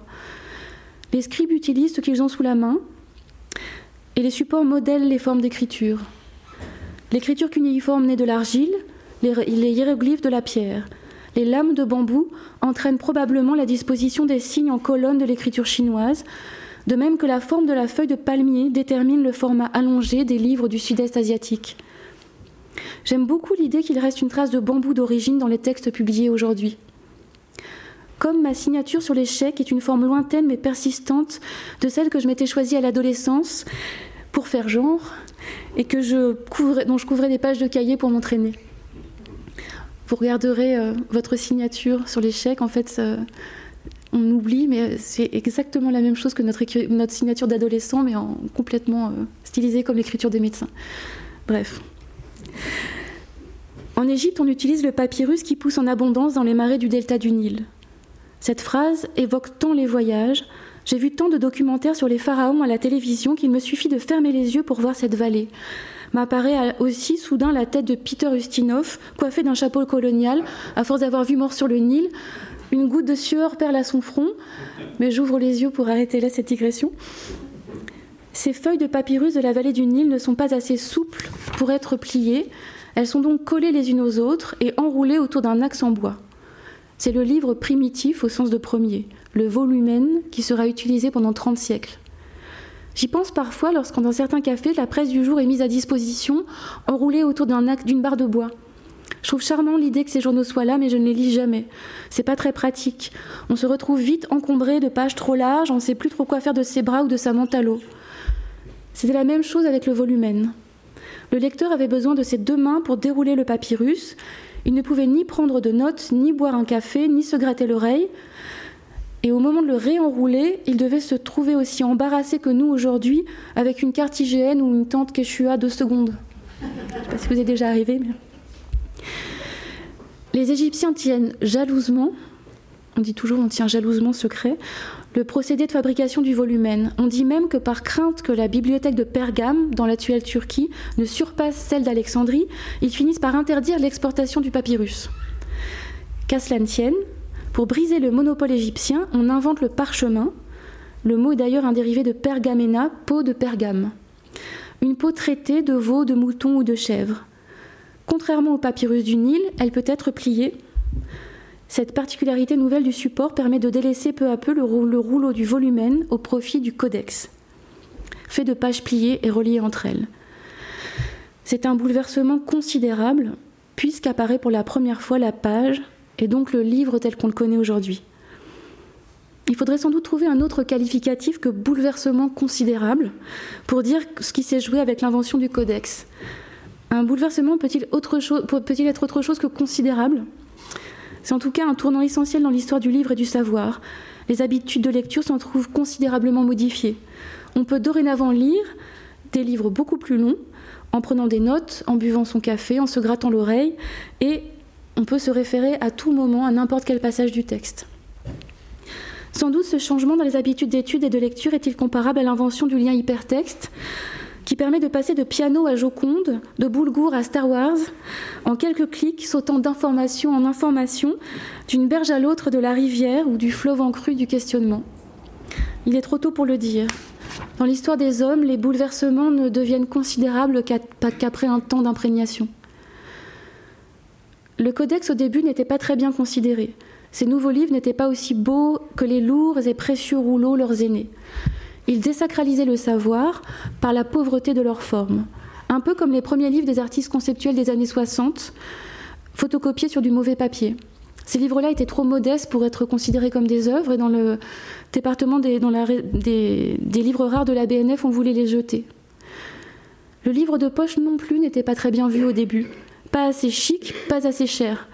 Les scribes utilisent ce qu'ils ont sous la main, et les supports modèlent les formes d'écriture. L'écriture cunéiforme naît de l'argile, les, hiéroglyphes de la pierre. Les lames de bambou entraînent probablement la disposition des signes en colonne de l'écriture chinoise, de même que la forme de la feuille de palmier détermine le format allongé des livres du sud-est asiatique. J'aime beaucoup l'idée qu'il reste une trace de bambou d'origine dans les textes publiés aujourd'hui. Comme ma signature sur chèques est une forme lointaine mais persistante de celle que je m'étais choisie à l'adolescence pour faire genre et que je couvrais, dont je couvrais des pages de cahier pour m'entraîner. Vous regarderez euh, votre signature sur chèques, en fait, on oublie, mais c'est exactement la même chose que notre, signature d'adolescent, mais en complètement euh, stylisée comme l'écriture des médecins. Bref. En Égypte, on utilise le papyrus qui pousse en abondance dans les marais du delta du Nil. Cette phrase évoque tant les voyages. J'ai vu tant de documentaires sur les pharaons à la télévision qu'il me suffit de fermer les yeux pour voir cette vallée. M'apparaît aussi soudain la tête de Peter Ustinov, coiffé d'un chapeau colonial, à force d'avoir vu mort sur le Nil. Une goutte de sueur perle à son front, mais j'ouvre les yeux pour arrêter là cette digression. Ces feuilles de papyrus de la vallée du Nil ne sont pas assez souples pour être pliées. Elles sont donc collées les unes aux autres et enroulées autour d'un axe en bois. C'est le livre primitif au sens de premier, le volumen qui sera utilisé pendant 30 siècles. J'y pense parfois lorsqu'en dans certains cafés, la presse du jour est mise à disposition, enroulée autour d'une barre de bois. Je trouve charmant l'idée que ces journaux soient là, mais je ne les lis jamais. C'est pas très pratique. On se retrouve vite encombré de pages trop larges, on ne sait plus trop quoi faire de ses bras ou de sa l'eau. C'était la même chose avec le volumen. Le lecteur avait besoin de ses deux mains pour dérouler le papyrus, il ne pouvait ni prendre de notes, ni boire un café, ni se gratter l'oreille. Et au moment de le réenrouler, il devait se trouver aussi embarrassé que nous aujourd'hui avec une carte IGN ou une tente Quechua deux secondes. Je ne sais pas si vous êtes déjà arrivé. Mais... Les Égyptiens tiennent jalousement, on dit toujours on tient jalousement secret, le procédé de fabrication du volumen. On dit même que par crainte que la bibliothèque de Pergame, dans l'actuelle Turquie, ne surpasse celle d'Alexandrie, ils finissent par interdire l'exportation du papyrus. Qu'à cela ne tienne, pour briser le monopole égyptien, on invente le parchemin. Le mot est d'ailleurs un dérivé de pergamena, peau de Pergame. Une peau traitée de veau, de mouton ou de chèvre. Contrairement au papyrus du Nil, elle peut être pliée. Cette particularité nouvelle du support permet de délaisser peu à peu le, rouleau du volumen au profit du codex, fait de pages pliées et reliées entre elles. C'est un bouleversement considérable, puisqu'apparaît pour la première fois la page et donc le livre tel qu'on le connaît aujourd'hui. Il faudrait sans doute trouver un autre qualificatif que bouleversement considérable pour dire ce qui s'est joué avec l'invention du codex. Un bouleversement peut-il être autre chose que considérable? C'est en tout cas un tournant essentiel dans l'histoire du livre et du savoir. Les habitudes de lecture s'en trouvent considérablement modifiées. On peut dorénavant lire des livres beaucoup plus longs, en prenant des notes, en buvant son café, en se grattant l'oreille, et on peut se référer à tout moment à n'importe quel passage du texte. Sans doute ce changement dans les habitudes d'étude et de lecture est-il comparable à l'invention du lien hypertexte, qui permet de passer de piano à Joconde, de Boulgour à Star Wars, en quelques clics, sautant d'information en information, d'une berge à l'autre de la rivière ou du fleuve en crue du questionnement. Il est trop tôt pour le dire. Dans l'histoire des hommes, les bouleversements ne deviennent considérables qu'après un temps d'imprégnation. Le codex au début n'était pas très bien considéré. Ces nouveaux livres n'étaient pas aussi beaux que les lourds et précieux rouleaux leurs aînés. Ils désacralisaient le savoir par la pauvreté de leur forme, un peu comme les premiers livres des artistes conceptuels des années 60, photocopiés sur du mauvais papier. Ces livres-là étaient trop modestes pour être considérés comme des œuvres et dans le département des, des livres rares de la BNF, on voulait les jeter. Le livre de poche non plus n'était pas très bien vu au début. Pas assez chic, pas assez cher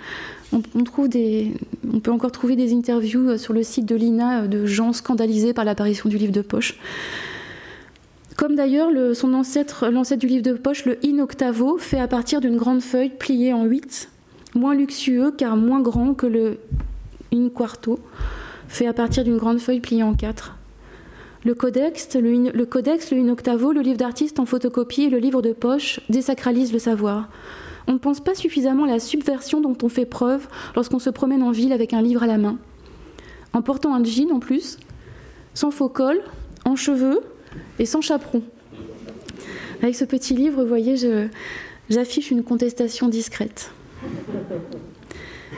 on, peut encore trouver des interviews euh, sur le site de l'INA euh, de gens scandalisés par l'apparition du livre de poche. Comme d'ailleurs son ancêtre, l'ancêtre du livre de poche, le in octavo, fait à partir d'une grande feuille pliée en huit, moins luxueux car moins grand que le in quarto, fait à partir d'une grande feuille pliée en quatre. Le codex, le, le codex, le inoctavo, le livre d'artiste en photocopie et le livre de poche désacralisent le savoir. On ne pense pas suffisamment à la subversion dont on fait preuve lorsqu'on se promène en ville avec un livre à la main. En portant un jean en plus, sans faux col, en cheveux et sans chaperon. Avec ce petit livre, vous voyez, j'affiche une contestation discrète.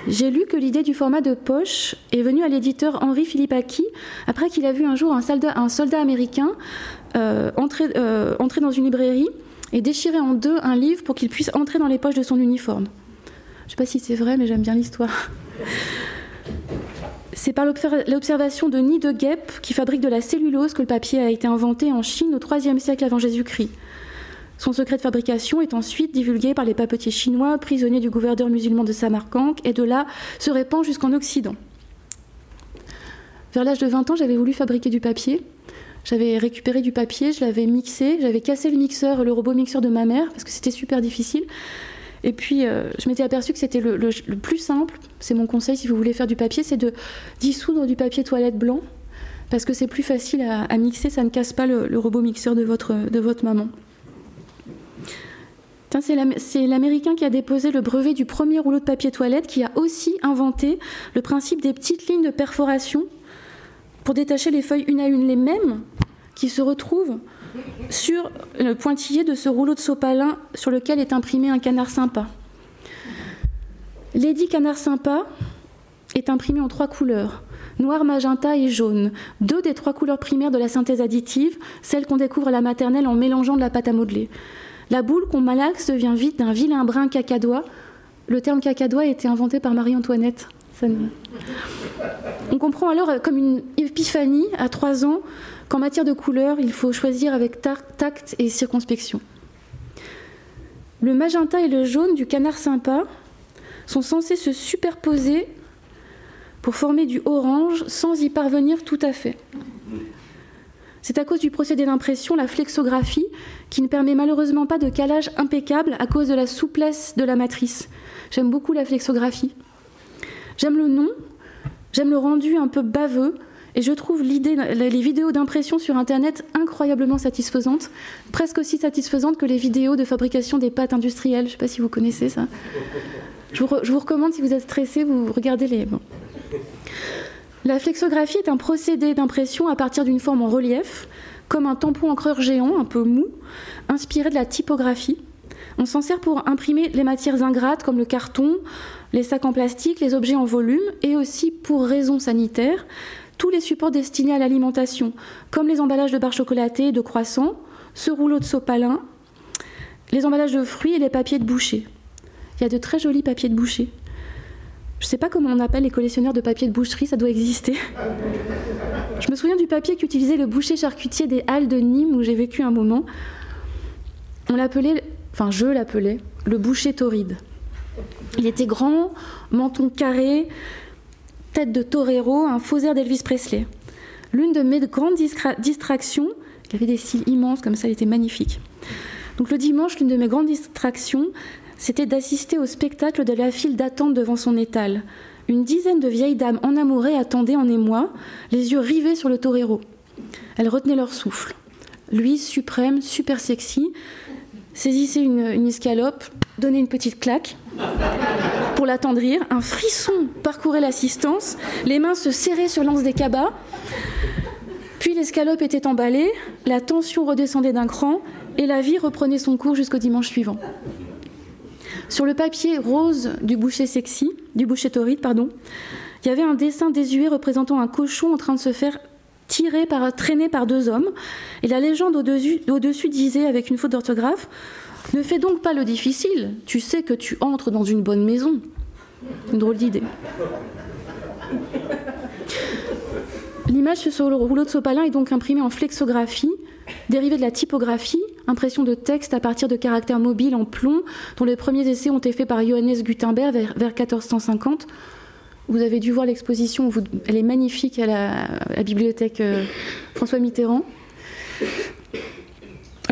J'ai lu que l'idée du format de poche est venue à l'éditeur Henri Philippaki après qu'il a vu un jour un soldat, américain euh, euh, entrer, dans une librairie et déchirer en deux un livre pour qu'il puisse entrer dans les poches de son uniforme. Je ne sais pas si c'est vrai, mais j'aime bien l'histoire. C'est par l'observation de Nid de Guêpe qui fabrique de la cellulose que le papier a été inventé en Chine au IIIe siècle avant Jésus-Christ. Son secret de fabrication est ensuite divulgué par les papetiers chinois, prisonniers du gouverneur musulman de Samarkand, et de là se répand jusqu'en Occident. Vers l'âge de 20 ans, j'avais voulu fabriquer du papier. J'avais récupéré du papier, je l'avais mixé, j'avais cassé le mixeur, le robot mixeur de ma mère, parce que c'était super difficile. Et puis, euh, je m'étais aperçu que c'était le, plus simple, c'est mon conseil si vous voulez faire du papier, c'est de dissoudre du papier toilette blanc, parce que c'est plus facile à, mixer, ça ne casse pas le, le robot mixeur de votre, de votre maman. C'est l'Américain qui a déposé le brevet du premier rouleau de papier toilette qui a aussi inventé le principe des petites lignes de perforation pour détacher les feuilles une à une, les mêmes qui se retrouvent sur le pointillé de ce rouleau de sopalin sur lequel est imprimé un canard sympa. Lady Canard sympa est imprimé en trois couleurs noir, magenta et jaune, deux des trois couleurs primaires de la synthèse additive, celles qu'on découvre à la maternelle en mélangeant de la pâte à modeler. La boule qu'on malaxe devient vite d'un vilain brin cacadois. Le terme cacadois a été inventé par Marie-Antoinette. On comprend alors comme une épiphanie à trois ans qu'en matière de couleur, il faut choisir avec tact et circonspection. Le magenta et le jaune du canard sympa sont censés se superposer pour former du orange sans y parvenir tout à fait. C'est à cause du procédé d'impression, la flexographie, qui ne permet malheureusement pas de calage impeccable à cause de la souplesse de la matrice. J'aime beaucoup la flexographie. J'aime le nom, j'aime le rendu un peu baveux, et je trouve les vidéos d'impression sur Internet incroyablement satisfaisantes, presque aussi satisfaisantes que les vidéos de fabrication des pâtes industrielles. Je ne sais pas si vous connaissez ça. Je vous, recommande, si vous êtes stressé, vous regardez les. La flexographie est un procédé d'impression à partir d'une forme en relief, comme un tampon encreur géant, un peu mou, inspiré de la typographie. On s'en sert pour imprimer les matières ingrates comme le carton, les sacs en plastique, les objets en volume, et aussi pour raisons sanitaires, tous les supports destinés à l'alimentation, comme les emballages de barres chocolatées de croissants, ce rouleau de sopalin, les emballages de fruits et les papiers de boucher. Il y a de très jolis papiers de boucher. Je ne sais pas comment on appelle les collectionneurs de papier de boucherie, ça doit exister. Je me souviens du papier qu'utilisait le boucher charcutier des Halles de Nîmes où j'ai vécu un moment. On l'appelait, enfin je l'appelais, le boucher torride. Il était grand, menton carré, tête de torero, un faux air d'Elvis Presley. L'une de mes grandes distractions, il avait des cils immenses comme ça, il était magnifique. Donc le dimanche, l'une de mes grandes distractions, c'était d'assister au spectacle de la file d'attente devant son étal. Une dizaine de vieilles dames enamourées attendaient en émoi, les yeux rivés sur le torero. Elles retenaient leur souffle. Lui, suprême, super sexy, saisissait une, escalope, donnait une petite claque pour l'attendrir. Un frisson parcourait l'assistance, les mains se serraient sur l'anse des cabas. Puis l'escalope était emballée, la tension redescendait d'un cran et la vie reprenait son cours jusqu'au dimanche suivant. Sur le papier rose du boucher sexy, du boucher torride, pardon, il y avait un dessin désuet représentant un cochon en train de se faire tirer par, traîner par deux hommes. Et la légende au-dessus, au-dessus disait, avec une faute d'orthographe, ne fais donc pas le difficile, tu sais que tu entres dans une bonne maison. Une drôle d'idée. L'image sur le rouleau de sopalin est donc imprimée en flexographie, dérivée de la typographie, impression de texte à partir de caractères mobiles en plomb, dont les premiers essais ont été faits par Johannes Gutenberg vers, 1450. Vous avez dû voir l'exposition, elle est magnifique à la, bibliothèque euh, François Mitterrand.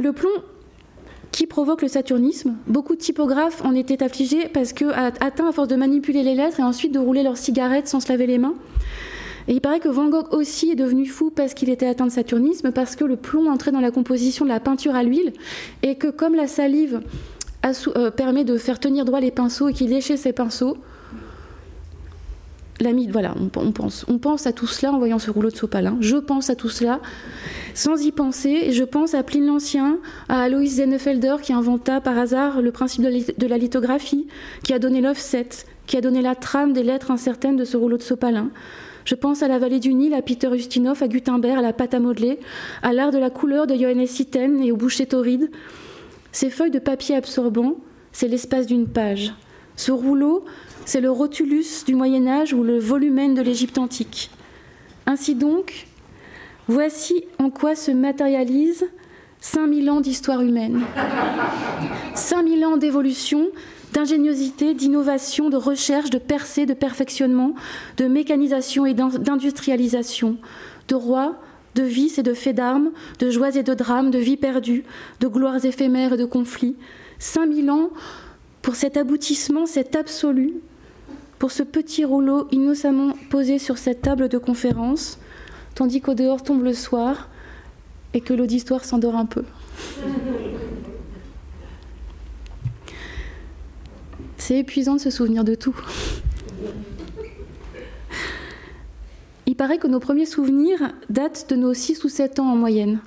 Le plomb qui provoque le saturnisme. Beaucoup de typographes en étaient affligés parce que, atteints à force de manipuler les lettres et ensuite de rouler leurs cigarettes sans se laver les mains, Et il paraît que Van Gogh aussi est devenu fou parce qu'il était atteint de saturnisme, parce que le plomb entrait dans la composition de la peinture à l'huile, et que comme la salive euh, permet de faire tenir droit les pinceaux et qu'il léchait ses pinceaux, l'ami, voilà, on, pense, on pense à tout cela en voyant ce rouleau de sopalin. Je pense à tout cela sans y penser, je pense à Pline l'Ancien, à Alois Zennefelder qui inventa par hasard le principe de la lithographie, qui a donné l'offset, qui a donné la trame des lettres incertaines de ce rouleau de sopalin. Je pense à la vallée du Nil, à Peter Ustinov, à Gutenberg, à la pâte à modeler, à l'art de la couleur de Johannes Itten et au boucher torride. Ces feuilles de papier absorbant, c'est l'espace d'une page. Ce rouleau, c'est le rotulus du Moyen Âge ou le volumen de l'Égypte antique. Ainsi donc, voici en quoi se matérialise 5000 ans d'histoire humaine. 5000 ans d'évolution, d'ingéniosité, d'innovation, de recherche, de percée, de perfectionnement, de mécanisation et d'industrialisation, de rois, de vices et de faits d'armes, de joies et de drames, de vies perdues, de gloires éphémères et de conflits. 5000 ans pour cet aboutissement, cet absolu, pour ce petit rouleau innocemment posé sur cette table de conférence, tandis qu'au dehors tombe le soir et que l'auditoire s'endort un peu. C'est épuisant de se souvenir de tout. Il paraît que nos premiers souvenirs datent de nos 6 ou 7 ans en moyenne.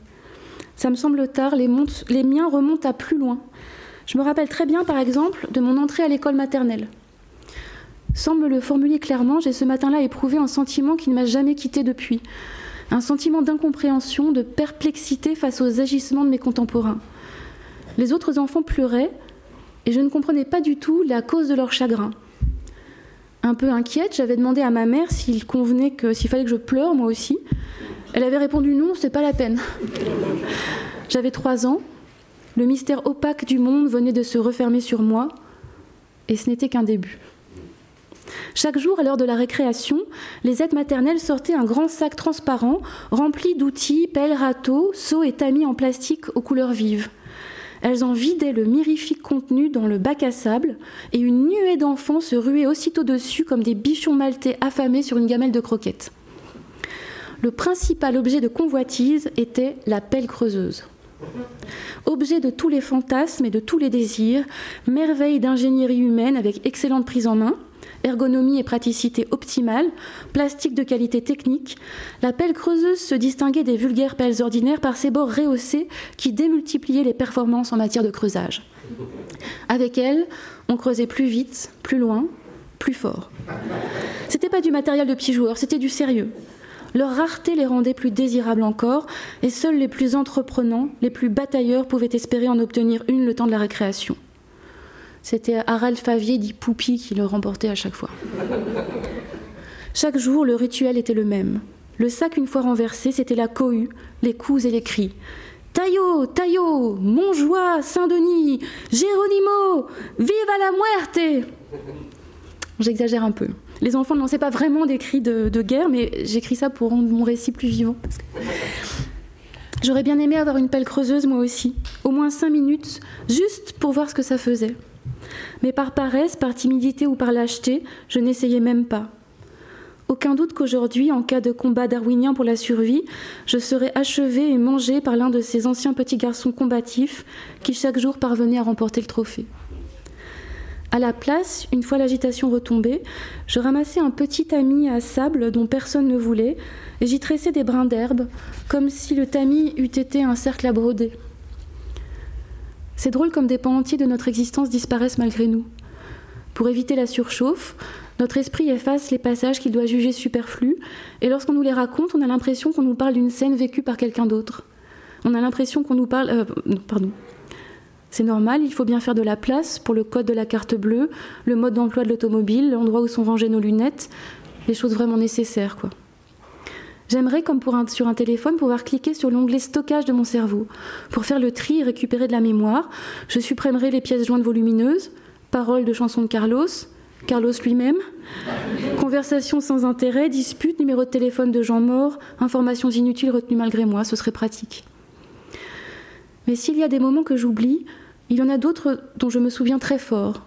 Ça me semble tard, les, les miens remontent à plus loin. Je me rappelle très bien, par exemple, de mon entrée à l'école maternelle. Sans me le formuler clairement, j'ai ce matin-là éprouvé un sentiment qui ne m'a jamais quitté depuis. Un sentiment d'incompréhension, de perplexité face aux agissements de mes contemporains. Les autres enfants pleuraient et je ne comprenais pas du tout la cause de leur chagrin. Un peu inquiète, j'avais demandé à ma mère s'il convenait que s'il fallait que je pleure moi aussi. Elle avait répondu non, c'est pas la peine. J'avais trois ans. Le mystère opaque du monde venait de se refermer sur moi et ce n'était qu'un début. Chaque jour, à l'heure de la récréation, les aides maternelles sortaient un grand sac transparent rempli d'outils, pelles, râteaux, seaux et tamis en plastique aux couleurs vives. Elles en vidaient le mirifique contenu dans le bac à sable, et une nuée d'enfants se ruait aussitôt dessus comme des bichons maltais affamés sur une gamelle de croquettes. Le principal objet de convoitise était la pelle creuseuse. Objet de tous les fantasmes et de tous les désirs, merveille d'ingénierie humaine avec excellente prise en main, ergonomie et praticité optimale, plastique de qualité technique, la pelle creuseuse se distinguait des vulgaires pelles ordinaires par ses bords rehaussés qui démultipliaient les performances en matière de creusage. Avec elle, on creusait plus vite, plus loin, plus fort. C'était pas du matériel de petits joueurs, c'était du sérieux. Leur rareté les rendait plus désirables encore, et seuls les plus entreprenants, les plus batailleurs pouvaient espérer en obtenir une le temps de la récréation. C'était Harald Favier dit Poupie qui le remportait à chaque fois. Chaque jour, le rituel était le même. Le sac, une fois renversé, c'était la cohue, les coups et les cris. Taillot, Taillot, Montjoie, Saint-Denis, Géronimo, vive la muerte J'exagère un peu. Les enfants ne lançaient pas vraiment des cris de, de guerre, mais j'écris ça pour rendre mon récit plus vivant. J'aurais bien aimé avoir une pelle creuseuse moi aussi, au moins cinq minutes, juste pour voir ce que ça faisait. Mais par paresse, par timidité ou par lâcheté, je n'essayais même pas. Aucun doute qu'aujourd'hui, en cas de combat darwinien pour la survie, je serais achevé et mangé par l'un de ces anciens petits garçons combatifs qui chaque jour parvenaient à remporter le trophée. À la place, une fois l'agitation retombée, je ramassais un petit tamis à sable dont personne ne voulait, et j'y tressais des brins d'herbe, comme si le tamis eût été un cercle à broder. C'est drôle comme des pans entiers de notre existence disparaissent malgré nous. Pour éviter la surchauffe, notre esprit efface les passages qu'il doit juger superflus, et lorsqu'on nous les raconte, on a l'impression qu'on nous parle d'une scène vécue par quelqu'un d'autre. On a l'impression qu'on nous parle. Euh, pardon. C'est normal, il faut bien faire de la place pour le code de la carte bleue, le mode d'emploi de l'automobile, l'endroit où sont rangées nos lunettes, les choses vraiment nécessaires, quoi. J'aimerais, comme pour sur un téléphone, pouvoir cliquer sur l'onglet stockage de mon cerveau. Pour faire le tri et récupérer de la mémoire, je supprimerai les pièces jointes volumineuses, paroles de chansons de Carlos, Carlos lui-même, conversations sans intérêt, disputes, numéro de téléphone de gens morts, informations inutiles retenues malgré moi, ce serait pratique. Mais s'il y a des moments que j'oublie, il y en a d'autres dont je me souviens très fort.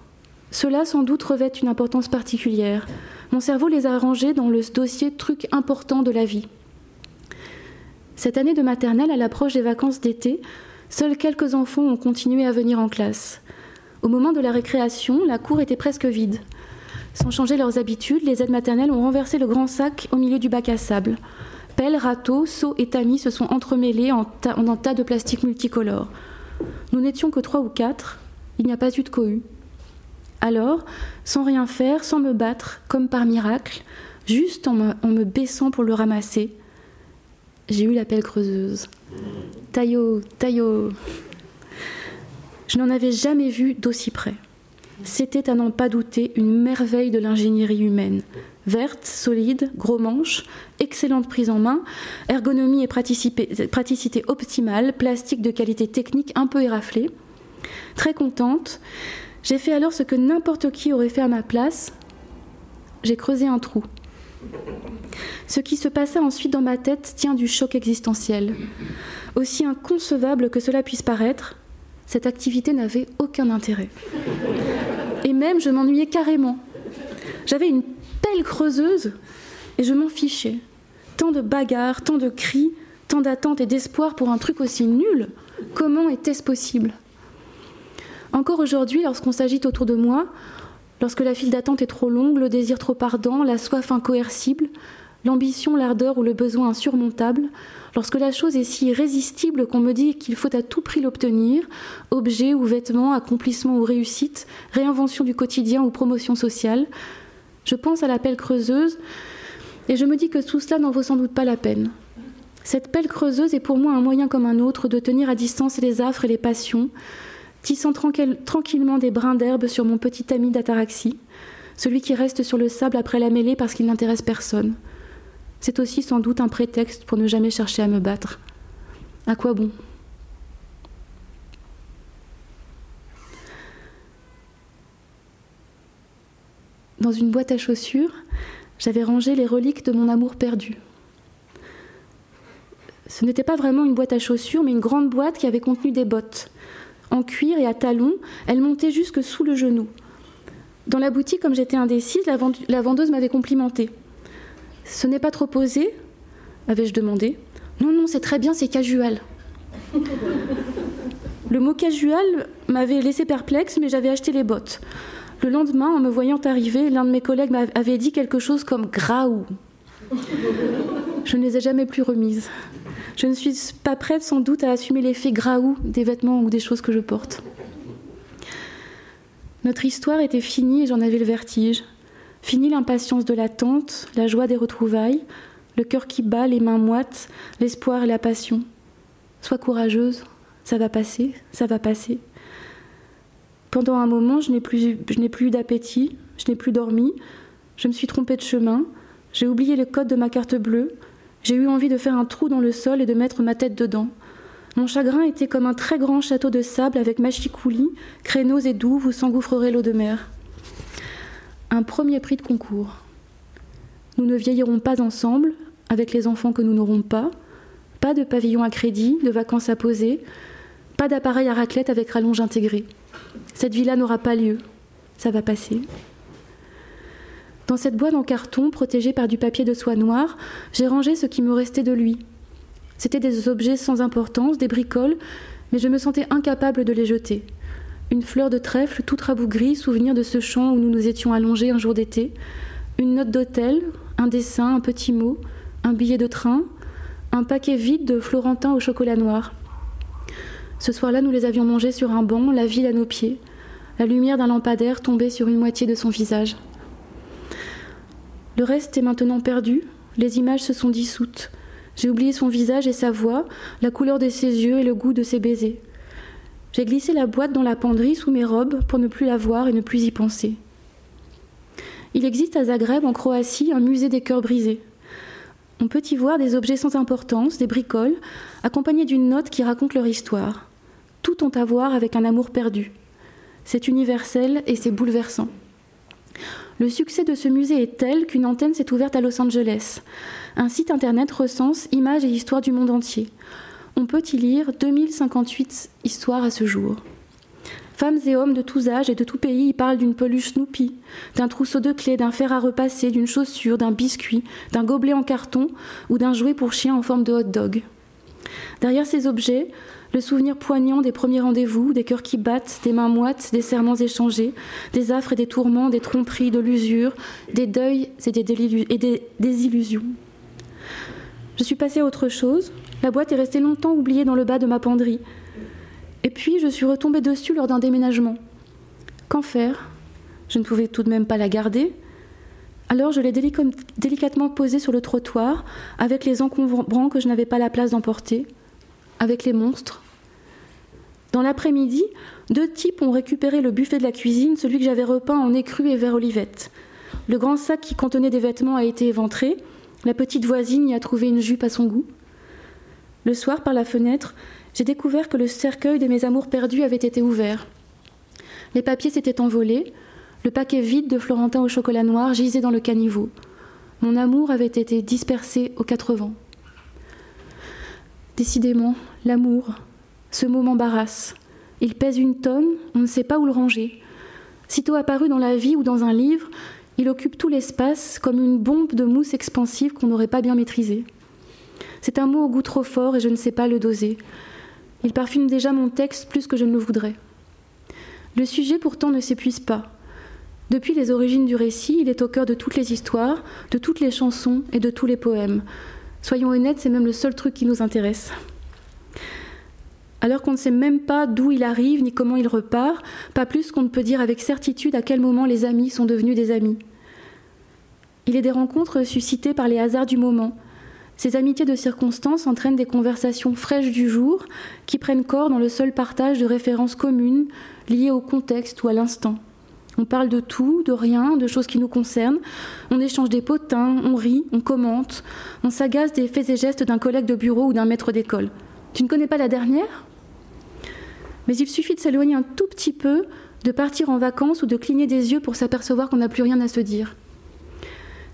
Cela sans doute revêtent une importance particulière. Mon cerveau les a rangés dans le dossier truc important de la vie. Cette année de maternelle, à l'approche des vacances d'été, seuls quelques enfants ont continué à venir en classe. Au moment de la récréation, la cour était presque vide. Sans changer leurs habitudes, les aides maternelles ont renversé le grand sac au milieu du bac à sable. Pelles, râteaux, seaux et tamis se sont entremêlés en, en un tas de plastique multicolores. Nous n'étions que trois ou quatre, il n'y a pas eu de cohue. Alors, sans rien faire, sans me battre, comme par miracle, juste en me, baissant pour le ramasser, j'ai eu la pelle creuseuse. Taillot, taillot. Je n'en avais jamais vu d'aussi près. C'était à n'en pas douter une merveille de l'ingénierie humaine. Verte, solide, gros manche, excellente prise en main, ergonomie et praticité, optimale, plastique de qualité technique un peu éraflé. Très contente, j'ai fait alors ce que n'importe qui aurait fait à ma place. J'ai creusé un trou. Ce qui se passa ensuite dans ma tête tient du choc existentiel. Aussi inconcevable que cela puisse paraître, cette activité n'avait aucun intérêt. Et même, je m'ennuyais carrément. J'avais une pelle creuseuse et je m'en fichais. Tant de bagarres, tant de cris, tant d'attentes et d'espoir pour un truc aussi nul. Comment était-ce possible? Encore aujourd'hui, lorsqu'on s'agite autour de moi, lorsque la file d'attente est trop longue, le désir trop ardent, la soif incoercible, l'ambition, l'ardeur ou le besoin insurmontable, lorsque la chose est si irrésistible qu'on me dit qu'il faut à tout prix l'obtenir, objet ou vêtement, accomplissement ou réussite, réinvention du quotidien ou promotion sociale, je pense à la pelle creuseuse et je me dis que tout cela n'en vaut sans doute pas la peine. Cette pelle creuseuse est pour moi un moyen comme un autre de tenir à distance les affres et les passions, tissant tranquillement des brins d'herbe sur mon petit ami d'ataraxie, celui qui reste sur le sable après la mêlée parce qu'il n'intéresse personne. C'est aussi sans doute un prétexte pour ne jamais chercher à me battre. À quoi bon? Dans une boîte à chaussures, j'avais rangé les reliques de mon amour perdu. Ce n'était pas vraiment une boîte à chaussures, mais une grande boîte qui avait contenu des bottes. En cuir et à talons, elles montaient jusque sous le genou. Dans la boutique, comme j'étais indécise, la vendeuse m'avait complimenté. Ce n'est pas trop posé avais-je demandé. Non, non, c'est très bien, c'est casual. Le mot casual m'avait laissé perplexe, mais j'avais acheté les bottes. Le lendemain, en me voyant arriver, l'un de mes collègues m'avait dit quelque chose comme graou. Je ne les ai jamais plus remises. Je ne suis pas prête sans doute à assumer l'effet graou des vêtements ou des choses que je porte. Notre histoire était finie et j'en avais le vertige. Fini l'impatience de l'attente, la joie des retrouvailles, le cœur qui bat, les mains moites, l'espoir et la passion. Sois courageuse, ça va passer, ça va passer. Pendant un moment, je n'ai plus, je n'ai plus eu d'appétit, je n'ai plus dormi, je me suis trompée de chemin, j'ai oublié le code de ma carte bleue, j'ai eu envie de faire un trou dans le sol et de mettre ma tête dedans. Mon chagrin était comme un très grand château de sable avec machicoulis, créneaux et douves où s'engouffrerait l'eau de mer un premier prix de concours. Nous ne vieillirons pas ensemble, avec les enfants que nous n'aurons pas, pas de pavillon à crédit, de vacances à poser, pas d'appareil à raclette avec rallonge intégrée. Cette vie-là n'aura pas lieu. Ça va passer. Dans cette boîte en carton, protégée par du papier de soie noire, j'ai rangé ce qui me restait de lui. C'étaient des objets sans importance, des bricoles, mais je me sentais incapable de les jeter une fleur de trèfle toute rabougrie, souvenir de ce champ où nous nous étions allongés un jour d'été, une note d'hôtel, un dessin, un petit mot, un billet de train, un paquet vide de Florentin au chocolat noir. Ce soir-là, nous les avions mangés sur un banc, la ville à nos pieds. La lumière d'un lampadaire tombait sur une moitié de son visage. Le reste est maintenant perdu, les images se sont dissoutes. J'ai oublié son visage et sa voix, la couleur de ses yeux et le goût de ses baisers. J'ai glissé la boîte dans la penderie sous mes robes pour ne plus la voir et ne plus y penser. Il existe à Zagreb, en Croatie, un musée des cœurs brisés. On peut y voir des objets sans importance, des bricoles, accompagnés d'une note qui raconte leur histoire. Tout ont à voir avec un amour perdu. C'est universel et c'est bouleversant. Le succès de ce musée est tel qu'une antenne s'est ouverte à Los Angeles. Un site internet recense images et histoires du monde entier on peut y lire 2058 histoires à ce jour. Femmes et hommes de tous âges et de tous pays y parlent d'une peluche Snoopy, d'un trousseau de clés, d'un fer à repasser, d'une chaussure, d'un biscuit, d'un gobelet en carton ou d'un jouet pour chien en forme de hot dog. Derrière ces objets, le souvenir poignant des premiers rendez-vous, des cœurs qui battent, des mains moites, des serments échangés, des affres et des tourments, des tromperies, de l'usure, des deuils et des, et désillusions. Je suis passée à autre chose. La boîte est restée longtemps oubliée dans le bas de ma penderie. Et puis je suis retombée dessus lors d'un déménagement. Qu'en faire? Je ne pouvais tout de même pas la garder. Alors je l'ai délicatement posée sur le trottoir, avec les encombrants que je n'avais pas la place d'emporter, avec les monstres. Dans l'après-midi, deux types ont récupéré le buffet de la cuisine, celui que j'avais repeint en écru et vert olivette. Le grand sac qui contenait des vêtements a été éventré, la petite voisine y a trouvé une jupe à son goût. Le soir, par la fenêtre, j'ai découvert que le cercueil de mes amours perdus avait été ouvert. Les papiers s'étaient envolés, le paquet vide de Florentin au chocolat noir gisait dans le caniveau. Mon amour avait été dispersé aux quatre vents. Décidément, l'amour, ce mot m'embarrasse. Il pèse une tonne, on ne sait pas où le ranger. Sitôt apparu dans la vie ou dans un livre, il occupe tout l'espace comme une bombe de mousse expansive qu'on n'aurait pas bien maîtrisée. C'est un mot au goût trop fort et je ne sais pas le doser. Il parfume déjà mon texte plus que je ne le voudrais. Le sujet pourtant ne s'épuise pas. Depuis les origines du récit, il est au cœur de toutes les histoires, de toutes les chansons et de tous les poèmes. Soyons honnêtes, c'est même le seul truc qui nous intéresse. Alors qu'on ne sait même pas d'où il arrive ni comment il repart, pas plus qu'on ne peut dire avec certitude à quel moment les amis sont devenus des amis. Il est des rencontres suscitées par les hasards du moment, ces amitiés de circonstances entraînent des conversations fraîches du jour qui prennent corps dans le seul partage de références communes liées au contexte ou à l'instant. On parle de tout, de rien, de choses qui nous concernent. On échange des potins, on rit, on commente, on s'agace des faits et gestes d'un collègue de bureau ou d'un maître d'école. Tu ne connais pas la dernière? Mais il suffit de s'éloigner un tout petit peu, de partir en vacances ou de cligner des yeux pour s'apercevoir qu'on n'a plus rien à se dire.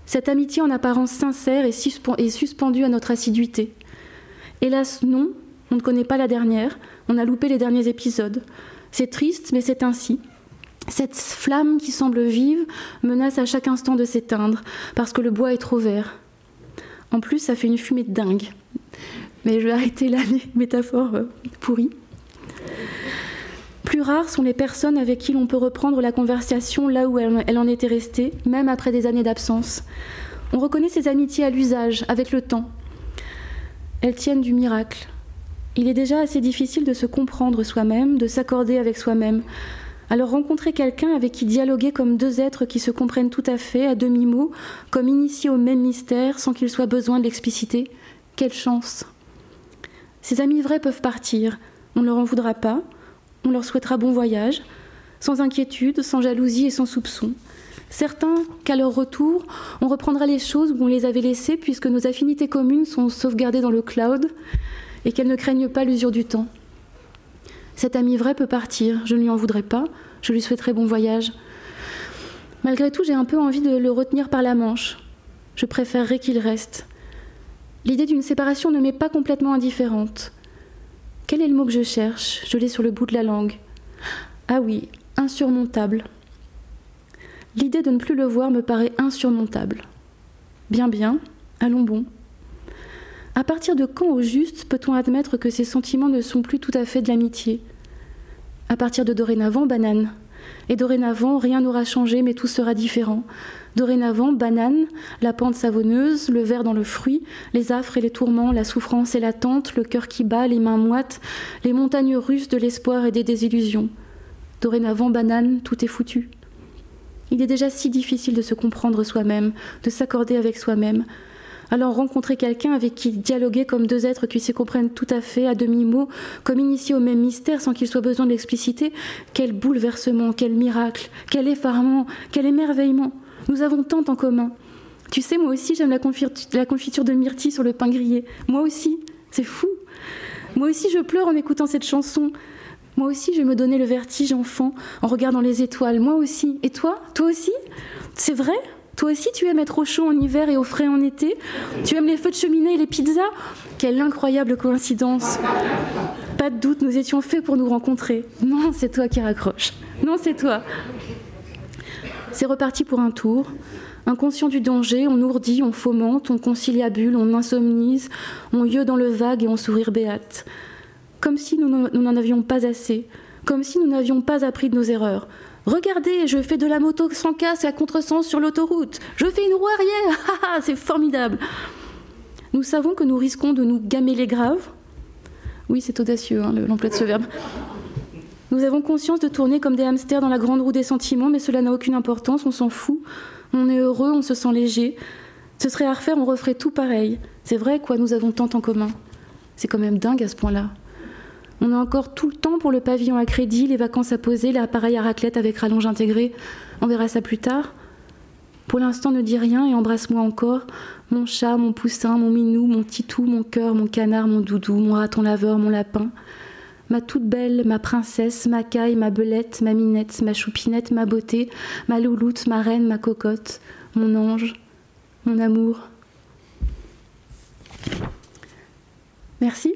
Cette amitié en apparence sincère est suspendue à notre assiduité. Hélas, non, on ne connaît pas la dernière, on a loupé les derniers épisodes. C'est triste, mais c'est ainsi. Cette flamme qui semble vive menace à chaque instant de s'éteindre, parce que le bois est trop vert. En plus, ça fait une fumée de dingue. Mais je vais arrêter là les métaphores euh, pourries. Plus rares sont les personnes avec qui l'on peut reprendre la conversation là où elle, en était restée, même après des années d'absence. On reconnaît ces amitiés à l'usage, avec le temps. Elles tiennent du miracle. Il est déjà assez difficile de se comprendre soi-même, de s'accorder avec soi-même. Alors rencontrer quelqu'un avec qui dialoguer comme deux êtres qui se comprennent tout à fait, à demi-mot, comme initiés au même mystère, sans qu'il soit besoin de l'expliciter, quelle chance. Ces amis vrais peuvent partir, on ne leur en voudra pas, on leur souhaitera bon voyage, sans inquiétude, sans jalousie et sans soupçon. Certains qu'à leur retour, on reprendra les choses où on les avait laissées puisque nos affinités communes sont sauvegardées dans le cloud et qu'elles ne craignent pas l'usure du temps. Cet ami vrai peut partir, je ne lui en voudrais pas, je lui souhaiterai bon voyage. Malgré tout, j'ai un peu envie de le retenir par la manche. Je préférerais qu'il reste. L'idée d'une séparation ne m'est pas complètement indifférente. Quel est le mot que je cherche? Je l'ai sur le bout de la langue. Ah oui, insurmontable. L'idée de ne plus le voir me paraît insurmontable. Bien, bien, allons bon. À partir de quand au juste peut-on admettre que ces sentiments ne sont plus tout à fait de l'amitié? À partir de dorénavant, banane. Et dorénavant, rien n'aura changé, mais tout sera différent. Dorénavant, banane, la pente savonneuse, le verre dans le fruit, les affres et les tourments, la souffrance et l'attente, le cœur qui bat, les mains moites, les montagnes russes de l'espoir et des désillusions. Dorénavant, banane, tout est foutu. Il est déjà si difficile de se comprendre soi-même, de s'accorder avec soi-même. Alors rencontrer quelqu'un avec qui dialoguer comme deux êtres qui se comprennent tout à fait à demi-mot, comme initiés au même mystère sans qu'il soit besoin de l'expliciter, quel bouleversement, quel miracle, quel effarement, quel émerveillement. Nous avons tant en commun. Tu sais, moi aussi, j'aime la, confiture de myrtille sur le pain grillé. Moi aussi, c'est fou. Moi aussi, je pleure en écoutant cette chanson. Moi aussi, je me donner le vertige enfant en regardant les étoiles. Moi aussi. Et toi? Toi aussi? C'est vrai? Toi aussi, tu aimes être au chaud en hiver et au frais en été Tu aimes les feux de cheminée et les pizzas Quelle incroyable coïncidence Pas de doute, nous étions faits pour nous rencontrer. Non, c'est toi qui raccroches. Non, c'est toi. C'est reparti pour un tour. Inconscient du danger, on ourdit, on fomente, on conciliabule, on insomnise, on yeux dans le vague et on sourire béate. Comme si nous n'en avions pas assez, comme si nous n'avions pas appris de nos erreurs. Regardez, je fais de la moto sans casque à contresens sur l'autoroute. Je fais une roue arrière. Ah, c'est formidable. Nous savons que nous risquons de nous gamer graves. Oui, c'est audacieux, hein, l'emploi de ce verbe. Nous avons conscience de tourner comme des hamsters dans la grande roue des sentiments, mais cela n'a aucune importance, on s'en fout. On est heureux, on se sent léger. Ce serait à refaire, on referait tout pareil. C'est vrai, quoi, nous avons tant en commun. C'est quand même dingue à ce point-là. On a encore tout le temps pour le pavillon à crédit, les vacances à poser, l'appareil à raclette avec rallonge intégrée. On verra ça plus tard. Pour l'instant, ne dis rien et embrasse-moi encore. Mon chat, mon poussin, mon minou, mon titou, mon cœur, mon canard, mon doudou, mon raton laveur, mon lapin. Ma toute belle, ma princesse, ma caille, ma belette, ma minette, ma choupinette, ma beauté, ma louloute, ma reine, ma cocotte, mon ange, mon amour. Merci.